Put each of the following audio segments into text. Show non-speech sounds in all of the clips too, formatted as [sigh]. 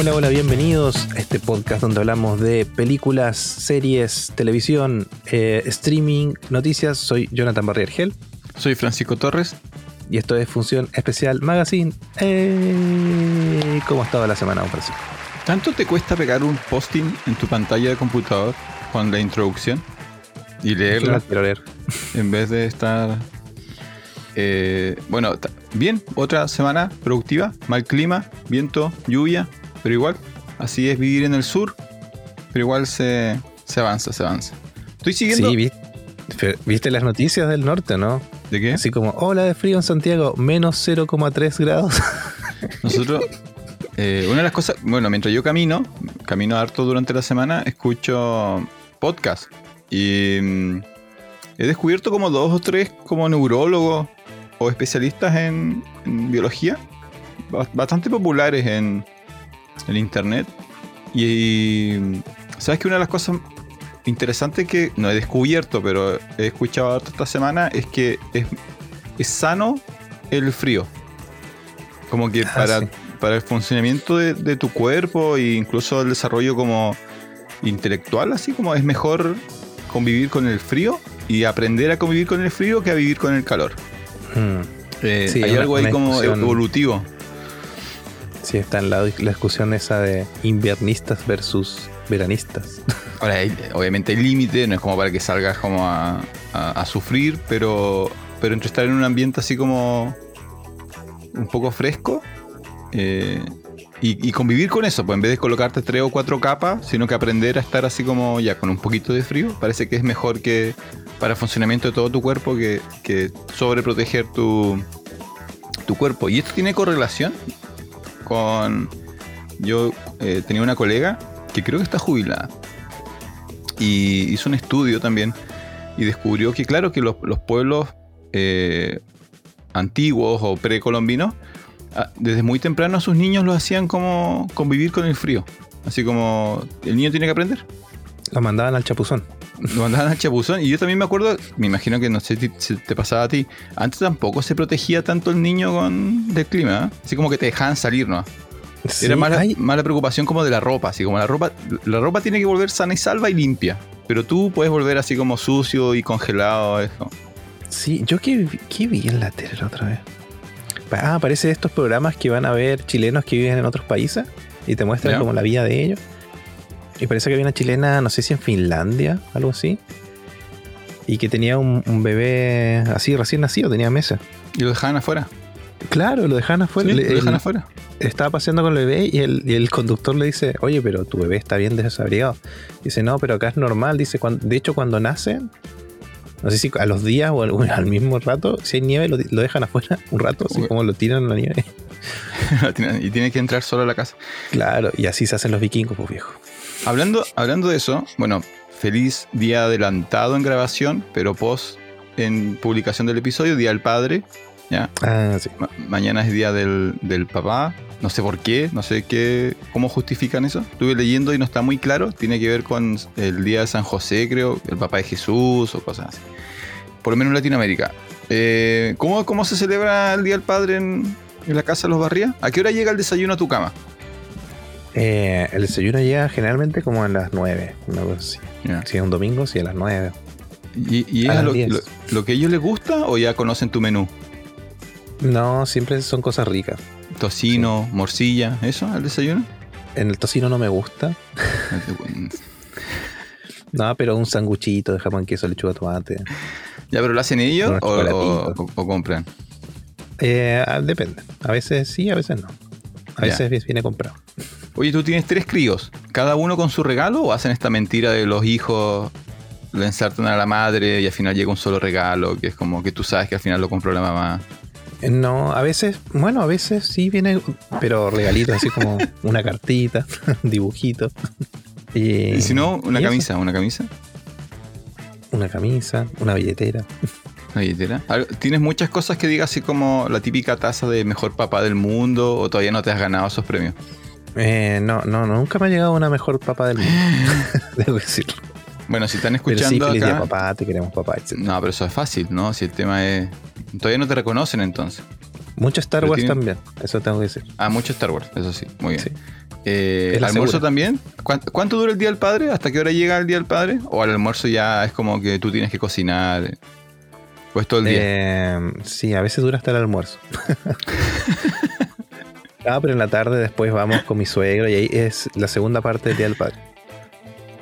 Hola, hola, bienvenidos a este podcast donde hablamos de películas, series, televisión, eh, streaming, noticias. Soy Jonathan Barriergel Soy Francisco Torres. y esto es Función Especial Magazine. Eh, ¿Cómo ha estado la semana, don Francisco? ¿Tanto te cuesta pegar un posting en tu pantalla de computador con la introducción y La leerla quiero leer. [laughs] en vez de estar... eh, bueno, bien, otra semana productiva, mal clima, viento, lluvia, pero igual, así es vivir en el sur, pero igual se, se avanza, se avanza. Estoy siguiendo... Sí, vi- viste las noticias del norte, ¿no? ¿De qué? Así como, hola de frío en Santiago, menos 0,3 grados. [laughs] Nosotros, eh, una de las cosas, bueno, mientras yo camino, camino harto durante la semana, escucho podcast. Y mm, he descubierto como dos o tres como neurólogos o especialistas en, en biología, ba- bastante populares en, en internet. Y, sabes que una de las cosas interesantes que no he descubierto, pero he escuchado esta semana, es que es, es sano el frío. Como que Ah, para, sí. para el funcionamiento de, de tu cuerpo e incluso el desarrollo como intelectual, así como es mejor convivir con el frío y aprender a convivir con el frío que a vivir con el calor. Mm, Eh, Sí, hay algo ahí como evolutivo. Sí, está en la, la discusión esa de inviernistas versus veranistas. [laughs] Ahora, obviamente hay límite, no es como para que salgas como a, a- sufrir, pero, pero entre estar en un ambiente así como un poco fresco eh, y, y convivir con eso, pues en vez de colocarte tres o cuatro capas, sino que aprender a estar así como ya con un poquito de frío, parece que es mejor que para el funcionamiento de todo tu cuerpo que, que sobreproteger tu, tu cuerpo. Y esto tiene correlación con... Yo eh, tenía una colega que creo que está jubilada y hizo un estudio también y descubrió que claro que los, los pueblos eh, antiguos o precolombinos ah, desde muy temprano a sus niños los hacían como convivir con el frío así como el niño tiene que aprender Lo mandaban al chapuzón. lo mandaban al chapuzón y yo también me acuerdo me imagino que no sé si te pasaba a ti antes tampoco se protegía tanto el niño con del clima ¿eh? así como que te dejaban salir no Sí, era más la, hay- más la preocupación como de la ropa, así como la ropa, la ropa tiene que volver sana y salva y limpia. Pero tú puedes volver así como sucio y congelado, eso. sí, yo que, que vi en la tele otra vez. Ah, aparece estos programas que van a ver chilenos que viven en otros países y te muestran Ya. como la vida de ellos. Y parece que había una chilena, no sé si en Finlandia, algo así. Y que tenía un, un bebé así recién nacido, tenía meses. Y lo dejaban afuera. Claro, lo dejan afuera. Sí, Le- lo dejan el- afuera. estaba paseando con el bebé y el, y el conductor le dice, oye, pero tu bebé está bien desabrigado. Dice, no, pero acá es normal. Dice, cuan- de hecho, cuando nacen, no sé si a los días o [laughs] al, mismo rato, si hay nieve, lo, lo dejan afuera un rato, así Uy. como lo tiran a la nieve. [laughs] y tiene que entrar solo a la casa. Claro, y así se hacen los vikingos, pues viejo. Hablando, hablando de eso, bueno, feliz día adelantado en grabación, pero post en publicación del episodio, Día del Padre. ¿ya? Ah, sí. Ma- mañana es día del, del papá. No sé por qué, no sé qué, cómo justifican eso. Estuve leyendo y no está muy claro. Tiene que ver con el día de San José, creo, el papá de Jesús o cosas así. Por lo menos en Latinoamérica. Eh, ¿cómo, ¿Cómo se celebra el Día del Padre en, en la casa de los Barría? ¿A qué hora llega el desayuno a tu cama? Eh, el desayuno llega generalmente como a las 9, una cosa así. Si es un domingo, sí, a las 9. ¿Y, es lo, 10. lo- lo que a ellos les gusta o ya conocen tu menú? No, siempre son cosas ricas. Tocino, morcilla, ¿eso al desayuno? En el tocino no me gusta. [laughs] No, pero un sanguchito de jamón, queso, lechuga, tomate. ¿Ya, pero lo hacen ellos o, o- compran? Eh, ah, depende. A veces sí, a veces no. A veces viene comprado. Oye, tú tienes tres críos, ¿cada uno con su regalo o hacen esta mentira de los hijos le ensartan a la madre y al final llega un solo regalo, que es como que tú sabes que al final lo compró la mamá? Eh, No, a veces, bueno, a veces sí viene, pero regalitos así como [laughs] una cartita, un [laughs] dibujito. Y, Y si no, una eso, camisa, una camisa, Una camisa, una billetera. una billetera. ¿Tienes muchas cosas que digas así como la típica taza de mejor papá del mundo o todavía no te has ganado esos premios? Eh, no, no, nunca me ha llegado una mejor papá del mundo. [laughs] [laughs] Debo decirlo. Bueno, si están Pero sí, escuchando feliz día acá... papá, te queremos papá, etc. No, pero eso es fácil, ¿no? Si el tema es... Todavía no te reconocen entonces. Mucho Star Pero Wars también, eso tengo que decir. Ah, mucho Star Wars, eso sí, muy bien. Sí. Eh, Es la ¿Almuerzo segura. también? ¿Cuán- ¿Cuánto dura el Día del Padre? ¿Hasta qué hora llega el Día del Padre? ¿O al almuerzo ya es como que tú tienes que cocinar? eh? Pues todo el día. Eh, sí, a veces dura hasta el almuerzo. [laughs] ah, pero en la tarde después vamos con mi suegro y ahí es la segunda parte del Padre.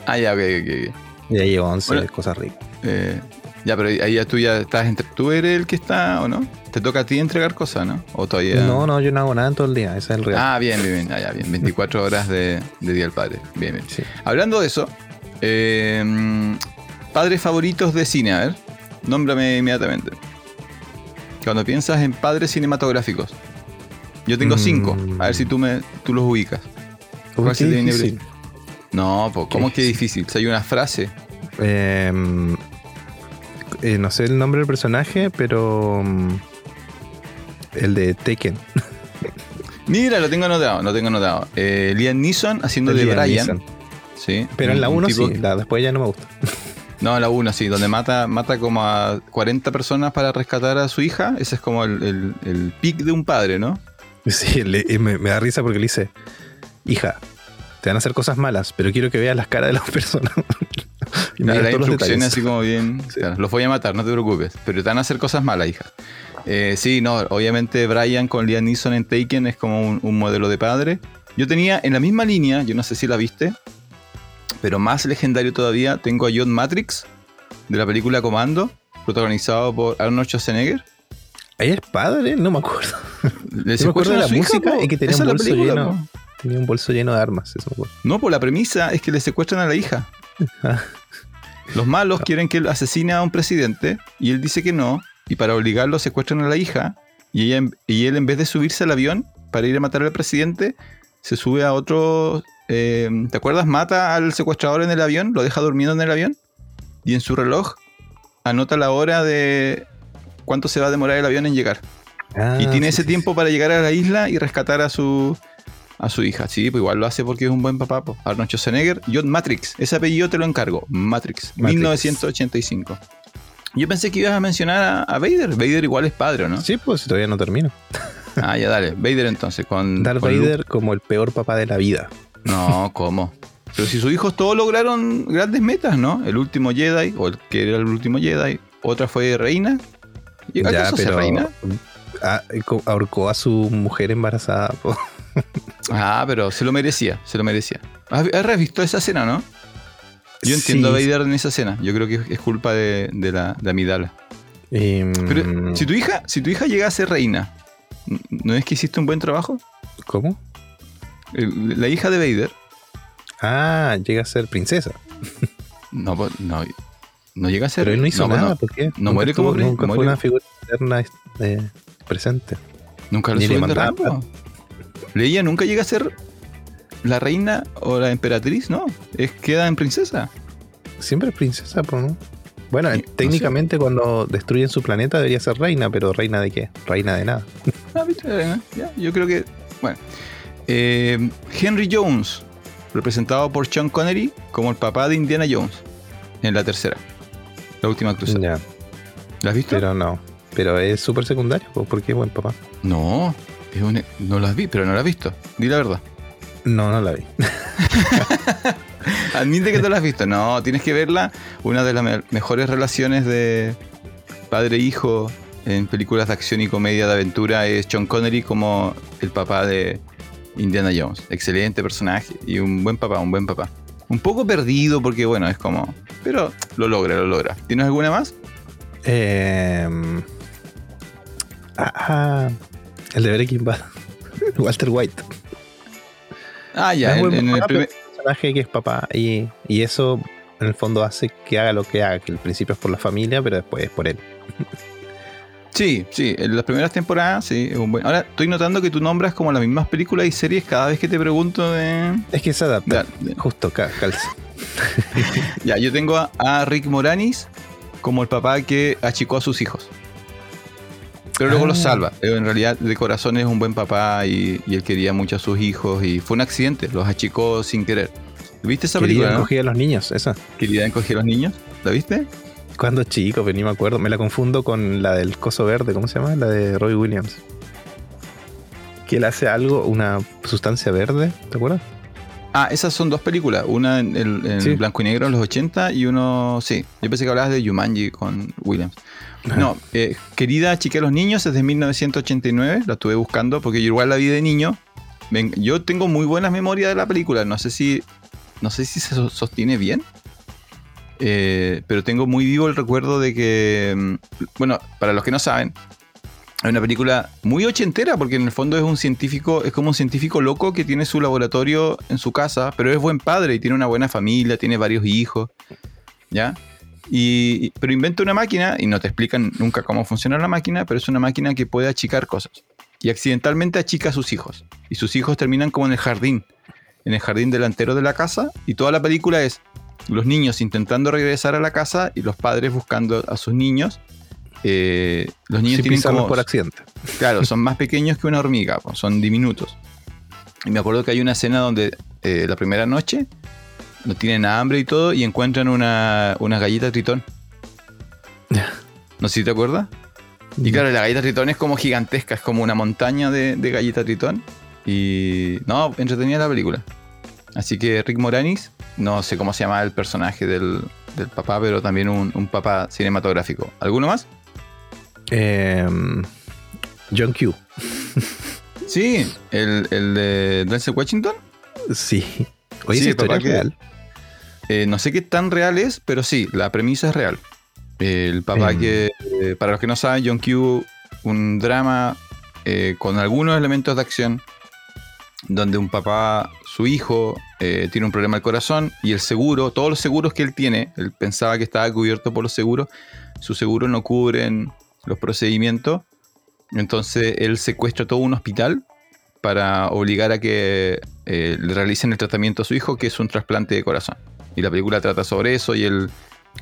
Ah, ya, ok, ok, ok. Y ahí once Bueno. cosas ricas. Eh, ya, pero ahí ya tú ya estás entre... ¿Tú eres el que está o no? ¿Te toca a ti entregar cosas, no? ¿O todavía...? No, no, yo no hago nada en todo el día, ese es el real. Ah, bien, bien, bien. Ah, ya, bien. 24 horas de, de Día del Padre. Bien, bien. Sí. Hablando de eso, eh, padres favoritos de cine, a ver. Nómbrame inmediatamente. Cuando piensas en padres cinematográficos. Yo tengo Mm. cinco. A ver si tú, me, tú los ubicas. Uy, ¿Cuál se qué te viene difícil. No, po, ¿cómo Qué que difícil? Hay una frase. Eh, eh, no sé el nombre del personaje, pero mm, el de Taken. [laughs] Mira, lo tengo anotado, lo tengo anotado. Eh, Liam Neeson haciendo de Liam Brian. Neeson. Sí. Pero en la Un 1 tipo- sí, la después ya no me gusta. [laughs] No, en la 1 sí, donde mata, mata como a 40 personas para rescatar a su hija. Ese es como el, el, el pic de un padre, ¿no? [laughs] Sí, le- me, me da risa porque le dice, hija, te van a hacer cosas malas, pero quiero que veas las caras de las [laughs] personas. y me Claro, instrucciones así como bien. claro, los voy a matar, no te preocupes. Pero te van a hacer cosas malas, hija. Eh, sí, no, obviamente Brian con Liam Neeson en Taken es como un, un modelo de padre. Yo tenía en la misma línea, yo no sé si la viste, pero más legendario todavía, tengo a John Matrix de la película Comando, protagonizado por Arnold Schwarzenegger. ¿Ahí es padre? No me acuerdo. Le [laughs] Yo me acuerdo de la hija, música po. y que tenía un bolso película, lleno. po. Tenía un bolso lleno de armas, eso me. No, pues la premisa es que le secuestran a la hija. Ah. [laughs] Los malos quieren que él asesine a un presidente y él dice que no. Y para obligarlo secuestran a la hija. Y, ella, y él en vez de subirse al avión para ir a matar al presidente, se sube a otro... eh, ¿Te acuerdas? Mata al secuestrador en el avión, lo deja durmiendo en el avión. Y en su reloj anota la hora de cuánto se va a demorar el avión en llegar. Ah, Y tiene sí, ese sí, tiempo para llegar a la isla y rescatar a su a su hija. Sí, pues igual lo hace porque es un buen papá. Arnold Schwarzenegger, John Matrix. Ese apellido te lo encargo. Matrix, Matrix. 1985. Yo pensé que ibas a mencionar a, a Vader. Vader igual es padre, ¿o ¿no? Sí, pues todavía no termino. Ah, ya dale. [laughs] Vader entonces. Con, Darth con Luke. Vader como el peor papá de la vida. No, ¿cómo? Pero si sus hijos todos lograron grandes metas, ¿no? El último Jedi, o el que era el último Jedi. Otra fue reina. ¿Llegó Ya, pero reina? ah, co- ahorcó a su mujer embarazada. [laughs] po. Ah, pero se lo merecía, se lo merecía. ¿Has, has visto esa escena, no? Yo entiendo Sí, a Vader en esa escena. Yo creo que es culpa de, de la de Amidala. Y, Pero si tu hija, si tu hija llega a ser reina, ¿no es que hiciste un buen trabajo? ¿Cómo? La hija de Vader, Ah, llega a ser princesa. no, pues, no, no llega a ser. Pero él no hizo nada, no, ¿por qué? no muere como Nunca muere- fue una figura eterna eh, presente. nunca lo suben de rango. Leia nunca llega a ser la reina o la emperatriz, ¿no? Es queda en princesa. Siempre es princesa, pues, ¿no? Bueno, Sí, eh, técnicamente cuando destruyen su planeta debería ser reina, pero reina de qué? Reina de nada. [laughs] Ah. Eh, ya, yo creo que. Bueno. Eh, Henry Jones, representado por Sean Connery como el papá de Indiana Jones en la tercera. La última cruzada. Ya, ¿La has visto? pero no. Pero es súper secundario, porque es buen papá. no, es un- no las vi, pero no la has visto. Di la verdad. No, no la vi. [laughs] Admite que no la has visto. No, tienes que verla. Una de las me- mejores relaciones de padre-hijo en películas de acción y comedia de aventura es Sean Connery como el papá de Indiana Jones. Excelente personaje y un buen papá, un buen papá. Un poco perdido porque, bueno, es como... Pero lo logra, lo logra. ¿Tienes alguna más? Eh, ah, el de Breaking Bad. [laughs] Walter White. Ah, ya, en, el primer... personaje que es papá y, y eso en el fondo hace que haga lo que haga, que al principio es por la familia, pero después es por él. [laughs] Sí, sí, en las primeras temporadas, sí, es un buen... Ahora, estoy notando que tú nombras como las mismas películas y series cada vez que te pregunto de... Es que se adapta. de- Justo, ca- calza. [laughs] Ya, yo tengo a, a Rick Moranis como el papá que achicó a sus hijos. Pero luego Ah. los salva. Pero en realidad, de corazón es un buen papá y, y él quería mucho a sus hijos. Y fue un accidente, los achicó sin querer. ¿Viste esa Quería película? no? encogía a los niños, esa. Quería encoger a los niños. ¿La viste? Cuando chico, pero ni me acuerdo. Me la confundo con la del coso verde, ¿cómo se llama? La de Roy Williams. que él hace algo, una sustancia verde, ¿te acuerdas? Ah, esas son dos películas. Una en, el- en Sí. blanco y negro en los 80 y uno. Sí, yo pensé que hablabas de Jumanji con Williams. No, eh, Querida Chica de los Niños es de 1989. La estuve buscando porque yo igual la vi de niño. Ven, yo tengo muy buenas memorias de la película. No sé si. No sé si se so- sostiene bien. Eh, pero tengo muy vivo el recuerdo de que. mm, Bueno, para los que no saben, hay una película muy ochentera, porque en el fondo es un científico, es como un científico loco que tiene su laboratorio en su casa, pero es buen padre y tiene una buena familia, tiene varios hijos, ¿ya? Y- pero inventa una máquina, y no te explican nunca cómo funciona la máquina, pero es una máquina que puede achicar cosas. Y accidentalmente achica a sus hijos. Y sus hijos terminan como en el jardín, en el jardín delantero de la casa, y toda la película es los niños intentando regresar a la casa y los padres buscando a sus niños. Eh, los niños tienen como por accidente. Claro, son [laughs] más pequeños que una hormiga, son diminutos. Y me acuerdo que hay una escena donde eh, la primera noche no tienen hambre y todo y encuentran una, una galleta tritón. [laughs] No sé si te acuerdas. Y claro, la galleta tritón es como gigantesca, es como una montaña de, de galleta tritón. Y no, entretenida la película. Así que Rick Moranis, no sé cómo se llama el personaje del, del papá, pero también un, un papá cinematográfico. ¿Alguno más? Em, John Q. Sí, el, el de Denzel Washington. Sí. Oye, Sí, papá es que- real. Eh, no sé qué tan real es, pero sí, la premisa es real. El papá Em. que, eh, para los que no saben, John Q, un drama eh, con algunos elementos de acción, donde un papá, su hijo, eh, tiene un problema al corazón y el seguro, todos los seguros que él tiene, él pensaba que estaba cubierto por los seguros, sus seguros no cubren los procedimientos, entonces él secuestra todo un hospital para obligar a que eh, le realicen el tratamiento a su hijo, que es un trasplante de corazón. Y la película trata sobre eso y el,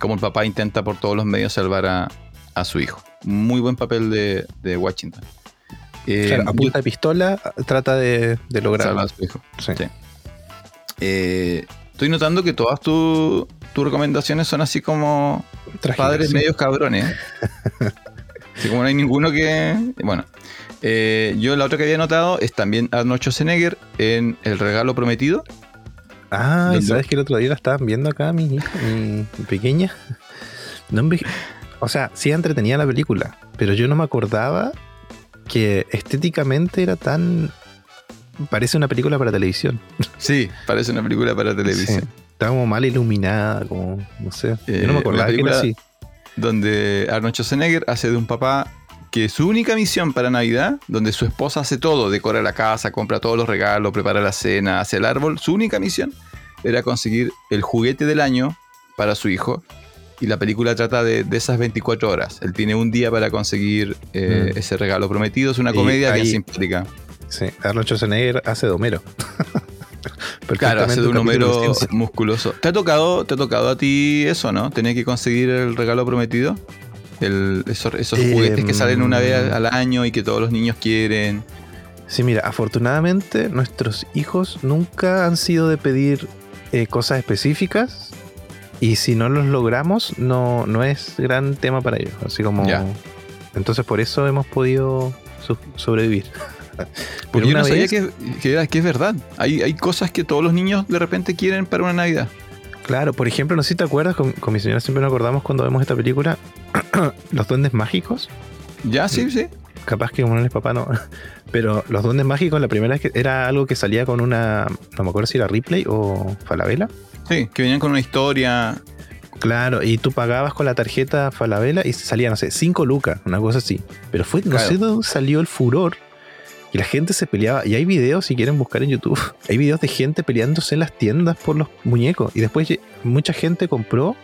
cómo el papá intenta por todos los medios salvar a, a su hijo. Muy buen papel de, de Washington. Eh, Claro, a yo- punta de pistola trata de, de lograr. salvar a su hijo. Sí. Sí. Eh, estoy notando que todas tu- tus recomendaciones son así como Trágico, padres sí. medios cabrones. [laughs] Así como no hay ninguno que. Bueno. Eh, yo la otra que había notado es también Arnold Schwarzenegger en El Regalo Prometido. Ah, ¿y. ¿sabes que el otro día la estaban viendo acá mi hija, mi, mi pequeña? No enveje- O sea, sí entretenía la película, pero yo no me acordaba que estéticamente era tan... Parece una película para televisión. Sí, parece una película para televisión. Sí. Estaba como mal iluminada, como, no sé. Eh, yo no me acordaba la que era película- así. Donde Arnold Schwarzenegger hace de un papá que su única misión para Navidad, donde su esposa hace todo, decora la casa, compra todos los regalos, prepara la cena, hace el árbol, su única misión era conseguir el juguete del año para su hijo. Y la película trata de, de esas 24 horas. Él tiene un día para conseguir eh, Mm. ese regalo prometido. Es una comedia bien simpática. Sí, Arnold Schwarzenegger hace de Homero. [laughs] Claro, hace de un Homero musculoso. ¿Te ha tocado, te ha tocado a ti eso, no? Tener que conseguir el regalo prometido. El- esos esos Em, juguetes que salen una vez al, año y que todos los niños quieren. Sí, mira, afortunadamente nuestros hijos nunca han sido de pedir eh, cosas específicas y si no los logramos no, no es gran tema para ellos. Así como... Ya. Entonces por eso hemos podido so- sobrevivir. [laughs] [laughs] Porque yo no sabía vez- que, que era- que es verdad. Hay, hay cosas que todos los niños de repente quieren para una Navidad. Claro, por ejemplo, no sé si te acuerdas, con, con mi señora siempre nos acordamos cuando vemos esta película, [clears throat] los duendes mágicos. Ya, sí, sí. Capaz que como no eres papá, no. [laughs] Pero los duendes mágicos, la primera vez que era algo que salía con una. No me acuerdo si era Ripley o Falabella. Sí, que venían con una historia. Claro, y tú pagabas con la tarjeta Falabella y salía, no sé, 5 lucas, una cosa así. Pero fue, no Claro. sé de dónde salió el furor. Y la gente se peleaba. Y hay videos, si quieren buscar en YouTube, [laughs] hay videos de gente peleándose en las tiendas por los muñecos. Y después mucha gente compró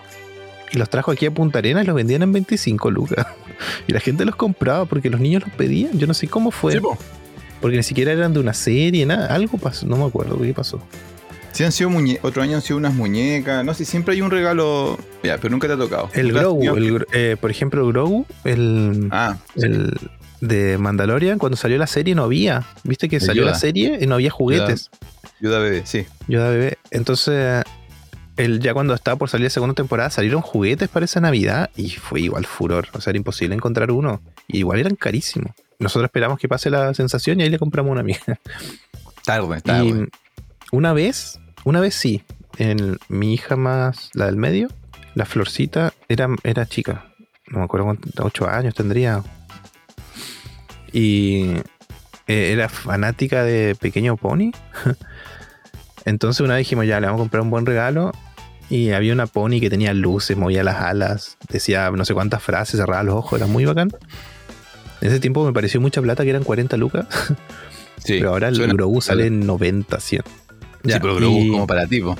y los trajo aquí a Punta Arenas y los vendían en 25 lucas. [laughs] Y la gente los compraba porque los niños los pedían. Yo no sé cómo fue. Sí, po. Porque ni siquiera eran de una serie, nada. Algo pasó, no me acuerdo qué pasó. Sí, han sido muñe otro año han sido unas muñecas. No sé, siempre hay un regalo. Ya, pero nunca te ha tocado. El ¿Nunca has Grogu, el eh, por ejemplo, el Grogu, el, Ah, el de Mandalorian, cuando salió la serie no había. Viste que salió Yoda. la serie y no había juguetes. Yoda bebé, sí. Yoda bebé. Entonces, él ya cuando estaba por salir la segunda temporada, salieron juguetes para esa Navidad y fue igual furor. O sea, era imposible encontrar uno. Y igual eran carísimos. nosotros esperamos que pase la sensación y ahí le compramos una amiga. Tarde, tarde. Y una vez, una vez sí, en mi hija más, la del medio, la florcita era, era chica. No me acuerdo cuántos, ocho años tendría. Y eh, era fanática de Pequeño Pony. [laughs] Entonces una vez dijimos, ya, le vamos a comprar un buen regalo. Y había una pony que tenía luces, movía las alas, decía no sé cuántas frases, cerraba los ojos, era muy bacán. En ese tiempo me pareció mucha plata, que eran 40 lucas. Sí, [laughs] pero ahora el Grogu sale en 90, 100. Sí, pero Grogu y- como para tipo.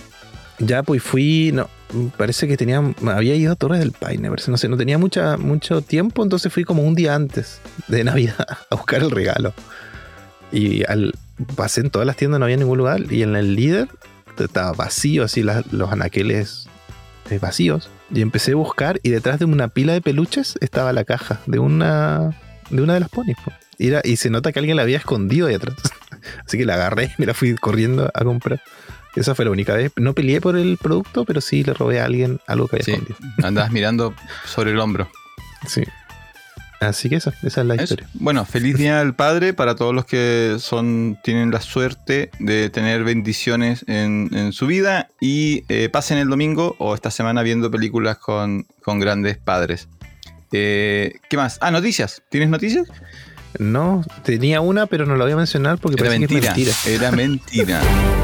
Ya, pues fui, no, parece que tenía, había ido a Torres del Paine, parece, no sé, no tenía mucho tiempo, entonces fui como un día antes de [laughs] Navidad a buscar el regalo. Y al, pasé en todas las tiendas, no había ningún lugar, y en el líder estaba vacío, así los anaqueles eh, vacíos. Y empecé a buscar, y detrás de una pila de peluches estaba la caja de una de una de las ponis. po. Y, era- y se nota que alguien la había escondido ahí atrás. [laughs] Así que la agarré [laughs] la fui corriendo a comprar. Esa fue la única vez. No peleé por el producto, pero sí le robé a alguien algo que había Sí, escondido. [laughs] andabas mirando sobre el hombro. Sí. Así que esa, esa es la historia. Bueno, feliz día del padre para todos los que son tienen la suerte de tener bendiciones en, en su vida y eh, pasen el domingo o esta semana viendo películas con, con grandes padres. Eh, ¿Qué más? Ah, noticias. ¿Tienes noticias? No, tenía una, pero no la voy a mencionar porque Era parece que mentira. es mentira. Era mentira. [laughs]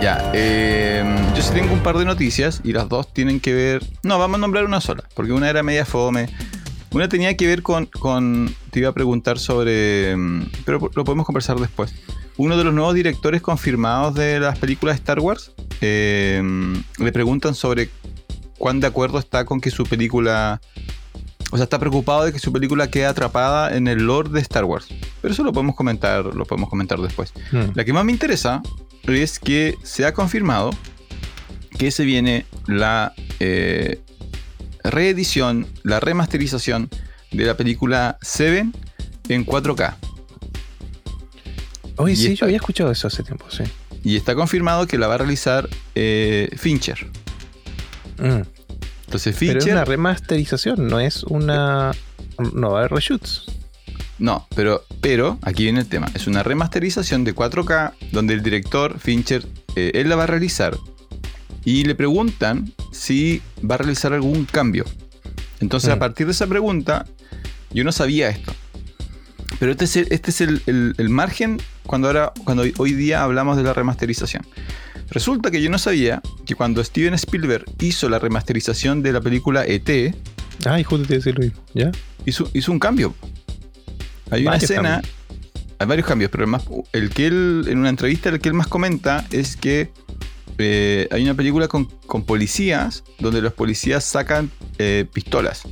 Ya, eh, yo sí tengo un par de noticias y las dos tienen que ver. No, vamos a nombrar una sola, porque una era media fome. Una tenía que ver con. con- te iba a preguntar sobre. mm, Pero lo podemos conversar después. Uno de los nuevos directores confirmados de las películas de Star Wars eh, le preguntan sobre cuán de acuerdo está con que su película. O sea, está preocupado de que su película quede atrapada en el lore de Star Wars. Pero eso lo podemos comentar, lo podemos comentar después. Mm. La que más me interesa es que se ha confirmado que se viene la eh, reedición, la remasterización de la película Seven en 4K. Oye, y sí, yo había escuchado eso hace tiempo, sí. Y está confirmado que la va a realizar eh, Fincher. Mm. Entonces Pero es Fincher... una remasterización, no es una. No va a haber reshoots. No, pero, pero aquí viene el tema. Es una remasterización de 4K donde el director Fincher, eh, él la va a realizar y le preguntan si va a realizar algún cambio. Entonces, a Mm. partir de esa pregunta, yo no sabía esto. Pero este es el, este es el, el- el margen cuando, ahora, cuando hoy, día hablamos de la remasterización. Resulta que yo no sabía que cuando Steven Spielberg hizo la remasterización de la película ET, Ay, justo te iba a decir lo mismo. ¿Ya? hizo, hizo un cambio. Hay una escena, cambios. hay varios cambios, pero el, más, el que él, en una entrevista, el que él más comenta es que eh, hay una película con, con policías donde los policías sacan eh, pistolas.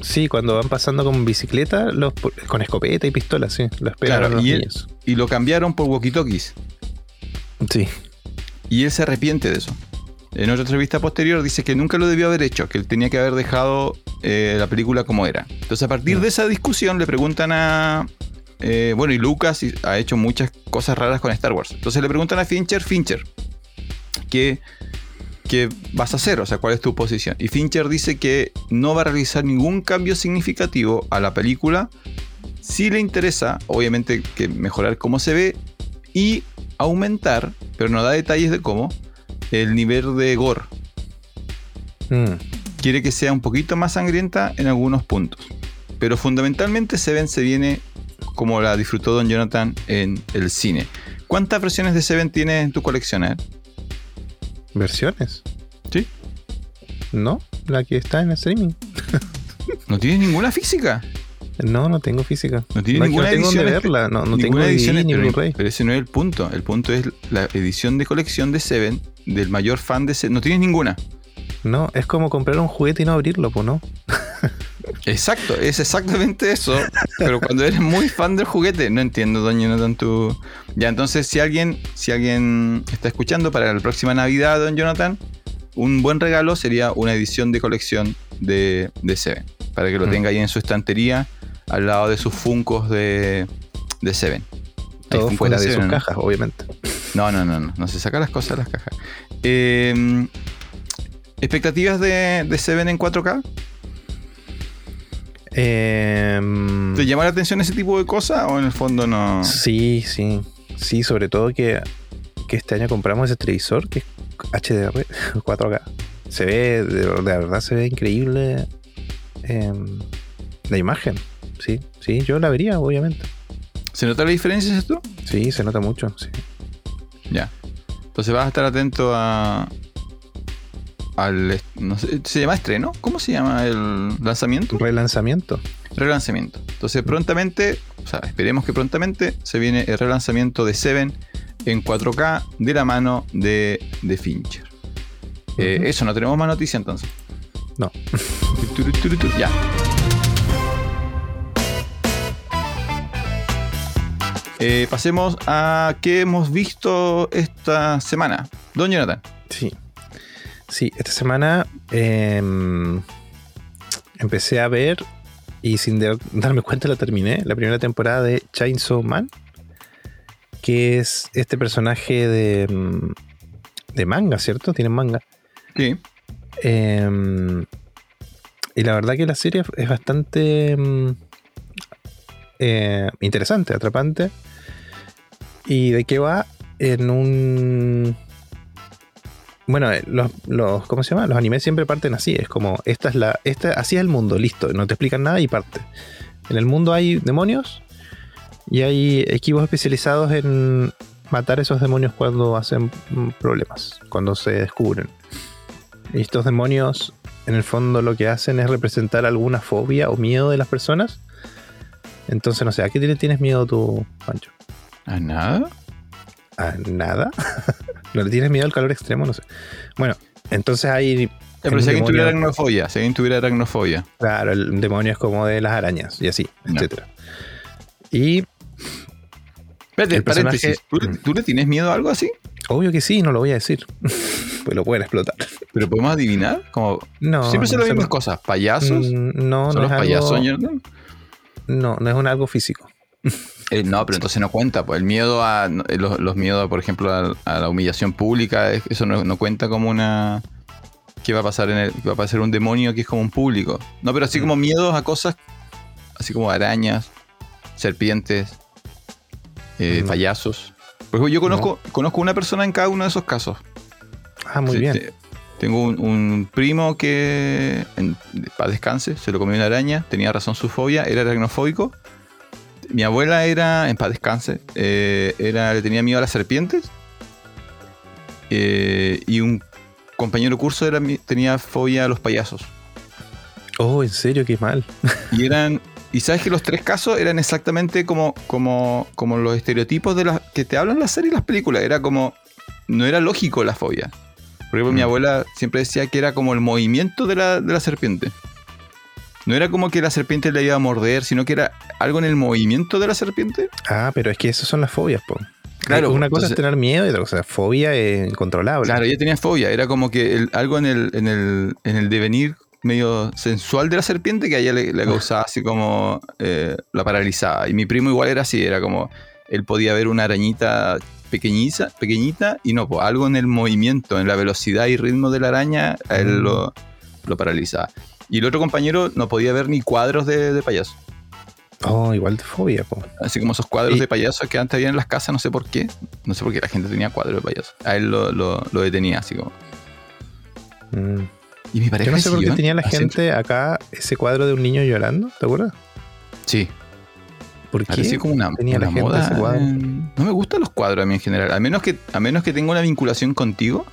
Sí, cuando van pasando con bicicleta, los, con escopeta y pistola, sí. Lo esperan Claro, los y él-. Y lo cambiaron por walkie-talkies. Sí. Y él se arrepiente de eso. En otra entrevista posterior dice que nunca lo debió haber hecho, que él tenía que haber dejado eh, la película como era. Entonces a partir de esa discusión le preguntan a... eh, bueno, y Lucas ha hecho muchas cosas raras con Star Wars. Entonces le preguntan a Fincher, Fincher, ¿qué, qué vas a hacer? O sea, ¿cuál es tu posición? Y Fincher dice que no va a realizar ningún cambio significativo a la película. Si le interesa, obviamente, que mejorar cómo se ve y aumentar, pero no da detalles de cómo, el nivel de gore. Mm. Quiere que sea un poquito más sangrienta en algunos puntos. Pero fundamentalmente Seven se viene como la disfrutó Don Jonathan en el cine. ¿Cuántas versiones de Seven tienes en tu colección? eh? ¿Versiones? ¿Sí? No, la que está en el streaming. ¿No tienes ninguna física? No, no tengo física. No tiene No, ninguna no tengo edición. verla. No, no tengo ninguna edición DVD ni Blu-ray. Pero ese no es el punto. El punto es la edición de colección de Seven del mayor fan de Seven. No tienes ninguna. No, es como comprar un juguete y no abrirlo, pues no. Exacto, es exactamente eso. Pero cuando eres muy fan del juguete, no entiendo, Don Jonathan, tu. Ya, entonces, si alguien, si alguien está escuchando para la próxima Navidad, Don Jonathan, un buen regalo sería una edición de colección de, de Seven. Para que lo Mm. tenga ahí en su estantería, al lado de sus funcos de, de Seven. Todo fuera de Seven, sus ¿no? cajas, obviamente. No, no, no, no. No se saca las cosas de las cajas. Eh, ¿Expectativas de, de Seven en 4K? Em, ¿Te llama la atención ese tipo de cosas o en el fondo no? sí, sí. Sí, sobre todo que, que este año compramos ese televisor que es HDR 4K. [laughs] Se ve, de, de verdad se ve increíble em, la imagen. Sí, sí, yo la vería, obviamente. ¿Se nota la diferencia, tú? Sí, se nota mucho. Sí. Ya. Entonces vas a estar atento a. Al. est- No sé, ¿Se llama estreno? ¿Cómo se llama el lanzamiento? Relanzamiento. Relanzamiento. Entonces prontamente, o sea, esperemos que prontamente se viene el relanzamiento de Seven en 4K de la mano de, de Fincher. Eh. Eso, no tenemos más noticia entonces. No. [laughs] Ya. Eh, pasemos a qué hemos visto esta semana. Don Jonathan. Sí. Sí, esta semana em, empecé a ver y sin dar- darme cuenta la terminé, la primera temporada de Chainsaw Man, que es este personaje de, em, de manga, ¿cierto? Tienen manga. Sí. Em, y la verdad que la serie es bastante em, eh, interesante, atrapante. ¿Y de qué va? En un... Bueno, eh, los, los- ¿cómo se llama? Los animes siempre parten así. Es como, esta es la, esta, así es el mundo, listo. No te explican nada y parte. En el mundo hay demonios y hay equipos especializados en matar esos demonios cuando hacen problemas, cuando se descubren. Y estos demonios, en el fondo, lo que hacen es representar alguna fobia o miedo de las personas. Entonces, no sé, ¿a qué tienes miedo tú, Pancho? ¿A nada? ¿A nada? [laughs] ¿No le tienes miedo al calor extremo? No sé. Bueno, entonces hay. Pero si alguien tuviera aracnofobia, si alguien tuviera aracnofobia. Claro, el demonio es como de las arañas y así, Ya. etcétera. Y Espérate, El personaje-. ¿Tú, le- tú le tienes miedo a algo así? obvio que sí, no lo voy a decir. [laughs] pues lo pueden explotar. ¿Pero podemos adivinar? Como, No. siempre son no las se- mismas cosas. ¿Payasos? Mm, No, ¿Son no los es payasos, algo. No, no es un algo físico. Eh, no, pero entonces no cuenta. Pues el miedo a. no, eh, Los, los miedos, por ejemplo, a, a la humillación pública, es- eso no, no cuenta como una. ¿Qué va a pasar en el. va a pasar un demonio que es como un público? No, pero así como miedos a cosas. Así como arañas, serpientes, eh, No. payasos. Ejemplo, yo conozco, conozco una persona en cada uno de esos casos. Ah, muy Sí, bien. te- tengo un, un primo que, en paz descanse, se lo comió una araña, tenía razón su fobia, era aracnofóbico. Mi abuela era, en paz descanse, eh, era, le tenía miedo a las serpientes. Eh, y un compañero de curso era, tenía fobia a los payasos. Oh, en serio, qué mal. [laughs] Y eran. Y sabes que los tres casos eran exactamente como, como, como los estereotipos de las que te hablan las series y las películas. Era como. No era lógico la fobia. Por ejemplo, mi Mm. abuela siempre decía que era como el movimiento de la, de la serpiente. No era como que la serpiente le iba a morder, sino que era algo en el movimiento de la serpiente. Ah, pero es que esas son las fobias, po. Claro, Una cosa entonces- es tener miedo y otra cosa es fobia eh, incontrolable. Claro, ella tenía fobia. Era como que el- algo en el, en, el, en el devenir medio sensual de la serpiente que a ella le, le causaba así como eh, la paralizaba. Y mi primo igual era así, era como él podía ver una arañita pequeñiza, pequeñita y no, pues algo en el movimiento, en la velocidad y ritmo de la araña, a él Mm. lo, lo paralizaba. Y el otro compañero no podía ver ni cuadros de, de payaso. Oh, igual de fobia, po. Así como esos cuadros Y- de payasos que antes había en las casas, no sé por qué. No sé por qué la gente tenía cuadros de payaso. A él lo, lo- lo detenía así como. Mm. Y mi pareja Yo no sé por qué tenía la así- gente acá ese cuadro de un niño llorando, ¿te acuerdas? Sí, ¿Por parecía qué? como una, tenía la una gente moda. ese cuadro? en- No me gustan los cuadros a mí en general. A menos, que, a menos que tenga una vinculación contigo.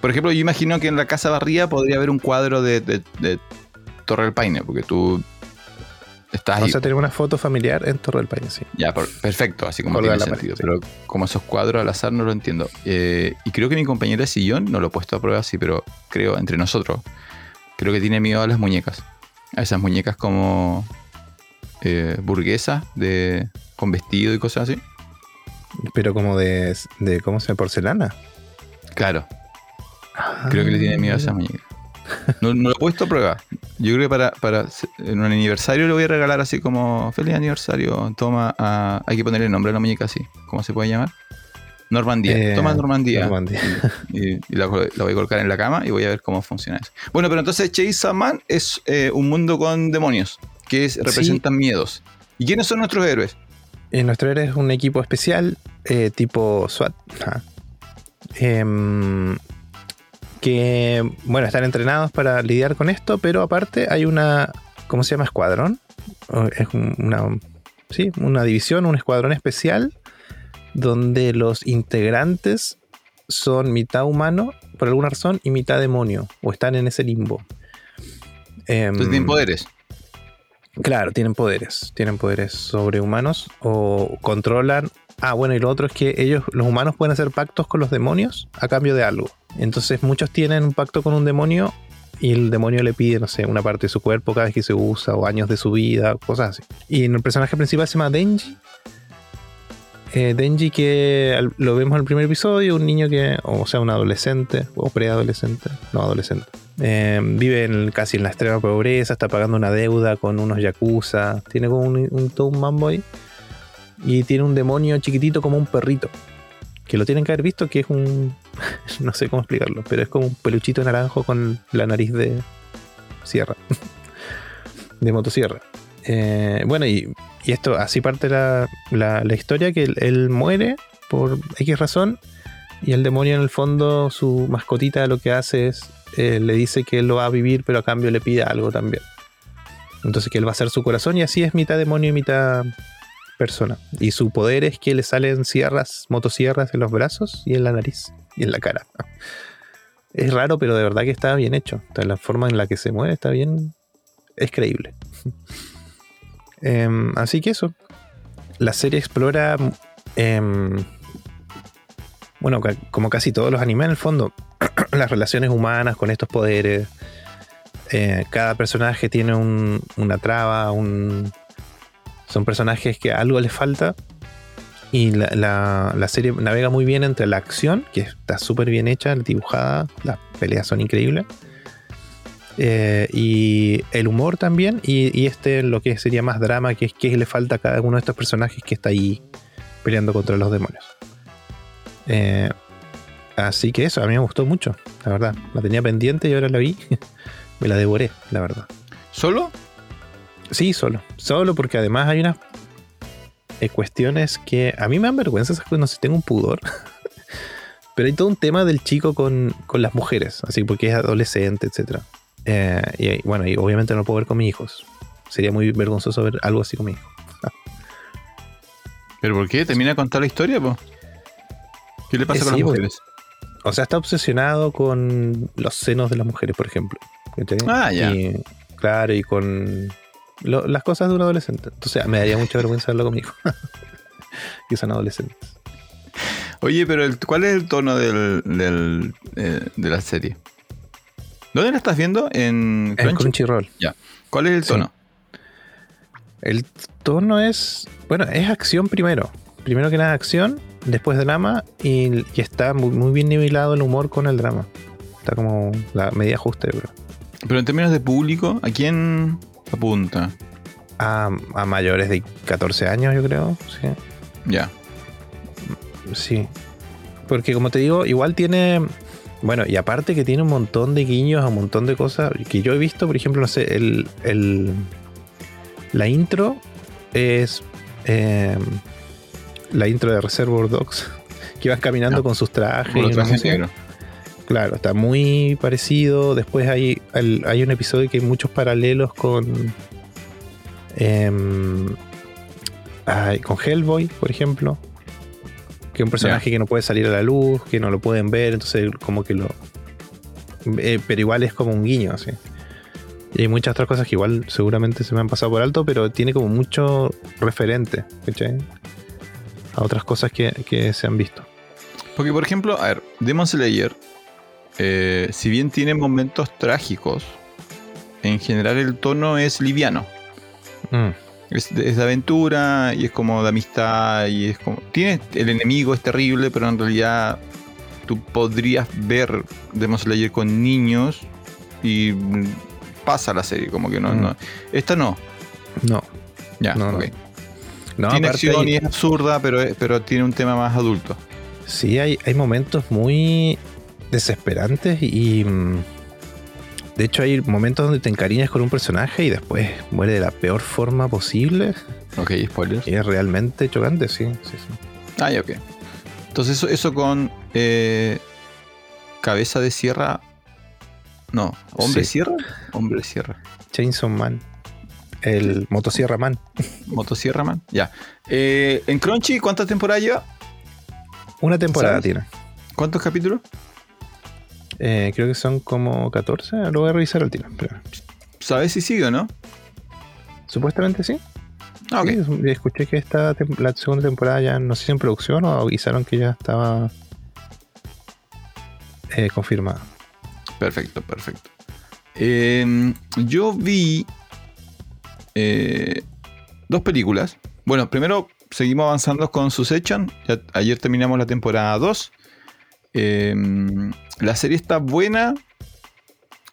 Por ejemplo, yo imagino que en la Casa Barría podría haber un cuadro de, de- de Torre del Paine, porque tú estás ahí. O sea, tener una foto familiar en Torre del Paine, sí. Ya, perfecto, así como tiene pared, sentido. sí. Pero como esos cuadros al azar no lo entiendo. Eh, y creo que mi compañera de sillón, no lo he puesto a prueba así, pero creo, entre nosotros, creo que tiene miedo a las muñecas. A esas muñecas como eh, burguesas, de, con vestido y cosas así. Pero como de, de ¿cómo se llama? Porcelana. Claro, creo que le tiene miedo a esas muñecas. No, no lo he puesto a prueba. Yo creo que para, para en un aniversario le voy a regalar así como feliz aniversario. Toma, ah, hay que ponerle nombre a la muñeca así. ¿Cómo se puede llamar? Normandía. Eh, Toma Normandía. Normandía. Y, y la, la voy a colocar en la cama y voy a ver cómo funciona eso. Bueno, pero entonces Chase Man es eh, un mundo con demonios que es- representan miedos. ¿Y quiénes son nuestros héroes? Eh, nuestro héroe es un equipo especial, eh, tipo SWAT. ajá, em, que, bueno, están entrenados para lidiar con esto, pero aparte hay una, ¿cómo se llama? Escuadrón. Es un- una, sí, una división, un escuadrón especial, donde los integrantes son mitad humano, por alguna razón, y mitad demonio, o están en ese limbo. Em, Entonces tienen poderes. Claro, tienen poderes. Tienen poderes sobrehumanos o controlan. Ah, bueno, y lo otro es que ellos, los humanos, pueden hacer pactos con los demonios a cambio de algo. Entonces, muchos tienen un pacto con un demonio y el demonio le pide, no sé, una parte de su cuerpo cada vez que se usa o años de su vida, cosas así. Y el personaje principal se llama Denji. Eh, Denji, que lo vemos en el primer episodio, un niño que, o sea, un adolescente o preadolescente, no adolescente. Eh, vive en- casi en la extrema pobreza, está pagando una deuda con unos yakuza, tiene como un, un, todo un mambo. Y tiene un demonio chiquitito como un perrito. Que lo tienen que haber visto, que es un. [laughs] no sé cómo explicarlo, pero es como un peluchito naranjo con la nariz de sierra. [laughs] de motosierra. Eh, bueno, y, y esto, así parte la, la, historia: que él, él muere por X razón. Y el demonio, en el fondo, su mascotita lo que hace es eh, le dice que él lo va a vivir, pero a cambio le pide algo también. Entonces que él va a ser su corazón y así es mitad demonio y mitad persona. Y su poder es que le salen sierras, motosierras en los brazos y en la nariz y en la cara. Es raro, pero de verdad que está bien hecho. La forma en la que se mueve está bien. Es creíble. [laughs] Em, así que eso. La serie explora. em, bueno, como casi todos los animes en el fondo, [clears throat] las relaciones humanas con estos poderes. Eh, cada personaje tiene un- una traba, un, son personajes que algo les falta. Y la, la- serie navega muy bien entre la acción, que está súper bien hecha, dibujada, las peleas son increíbles. eh, y el humor también, y, y este lo que sería más drama, que es que le falta a cada uno de estos personajes que está ahí peleando contra los demonios. Eh, así que eso, a mí me gustó mucho, la verdad. La tenía pendiente y ahora la vi. [laughs] me la devoré, la verdad. ¿Solo? Sí, solo. Solo porque además hay unas eh, cuestiones que a mí me dan vergüenza esas cosas, no sé, tengo un pudor. [laughs] Pero hay todo un tema del chico con, con las mujeres, así porque es adolescente, etc. y bueno, y obviamente no lo puedo ver con mis hijos. Sería muy vergonzoso ver algo así con mi hijo. ¿Pero por qué? ¿Termina de contar la historia, po? ¿Qué le pasa Eh, con sí, las porque- mujeres? O sea, está obsesionado con los senos de las mujeres, por ejemplo. Ah, ya. Y, claro, y con lo- las cosas de un adolescente. Entonces me daría mucha vergüenza verlo conmigo. [laughs] que son adolescentes. Oye, pero el- ¿cuál es el tono del, del, eh, de la serie? ¿Dónde la estás viendo? ¿En En Crunchy? Crunchyroll. ¿Cuál es el Sí. tono? El tono es. Bueno, es acción primero. Primero que nada, acción, después drama, y, y está muy, muy bien nivelado el humor con el drama. Está como la media ajuste, yo creo. Pero en términos de público, ¿a quién apunta? A, a mayores de 14 años, yo creo. Sí. Ya. Sí. Porque como te digo, igual tiene. Bueno, y aparte que tiene un montón de guiños un montón de cosas que yo he visto, por ejemplo, no sé, el. el- la intro es. eh, la intro de Reservoir Dogs. Que van caminando Ya. con sus trajes. Con los y una trajes música. negros. Claro, está muy parecido. Después hay, hay un episodio que hay muchos paralelos con. em, con Hellboy, por ejemplo. Que es un personaje que no puede salir a la luz, que no lo pueden ver, entonces como que lo. eh, pero igual es como un guiño, así. Y hay muchas otras cosas que igual seguramente se me han pasado por alto, pero tiene como mucho referente, ¿cachai? A otras cosas que, que se han visto. Porque, por ejemplo, a ver, Demon Slayer, eh, si bien tiene momentos trágicos, en general el tono es liviano. Mm, Es de, es de aventura y es como de amistad y es como... Tiene, el enemigo es terrible, pero en realidad tú podrías ver Demon Slayer con niños y pasa la serie, como que no... Mm. no. Esta no. no, Ya, No, ok. no. tiene acción y es absurda, pero, pero tiene un tema más adulto. Sí, hay, hay momentos muy desesperantes y. mm, De hecho, hay momentos donde te encariñas con un personaje y después muere de la peor forma posible. Ok, spoilers. Y es realmente chocante, sí. sí, sí. Ah, ok. Entonces eso, eso con eh, cabeza de sierra. No, hombre Sí. sierra. Hombre sierra. Chainsaw Man. El Motosierra Man. Motosierra man. Ya. Eh, en Crunchy, ¿cuántas temporadas lleva? Una temporada ¿Sabes? tiene. ¿Cuántos capítulos? Eh, creo que son como 14. Lo voy a revisar al tiro. pero ¿Sabes si sigue o no? Supuestamente sí. Ah, ok. Sí, escuché que esta tem- la segunda temporada ya no sé si en producción o avisaron que ya estaba eh, confirmada. Perfecto, perfecto. Eh, yo vi eh, dos películas. Bueno, primero seguimos avanzando con Succession. Ya- ayer terminamos la temporada 2. Eh, la serie está buena,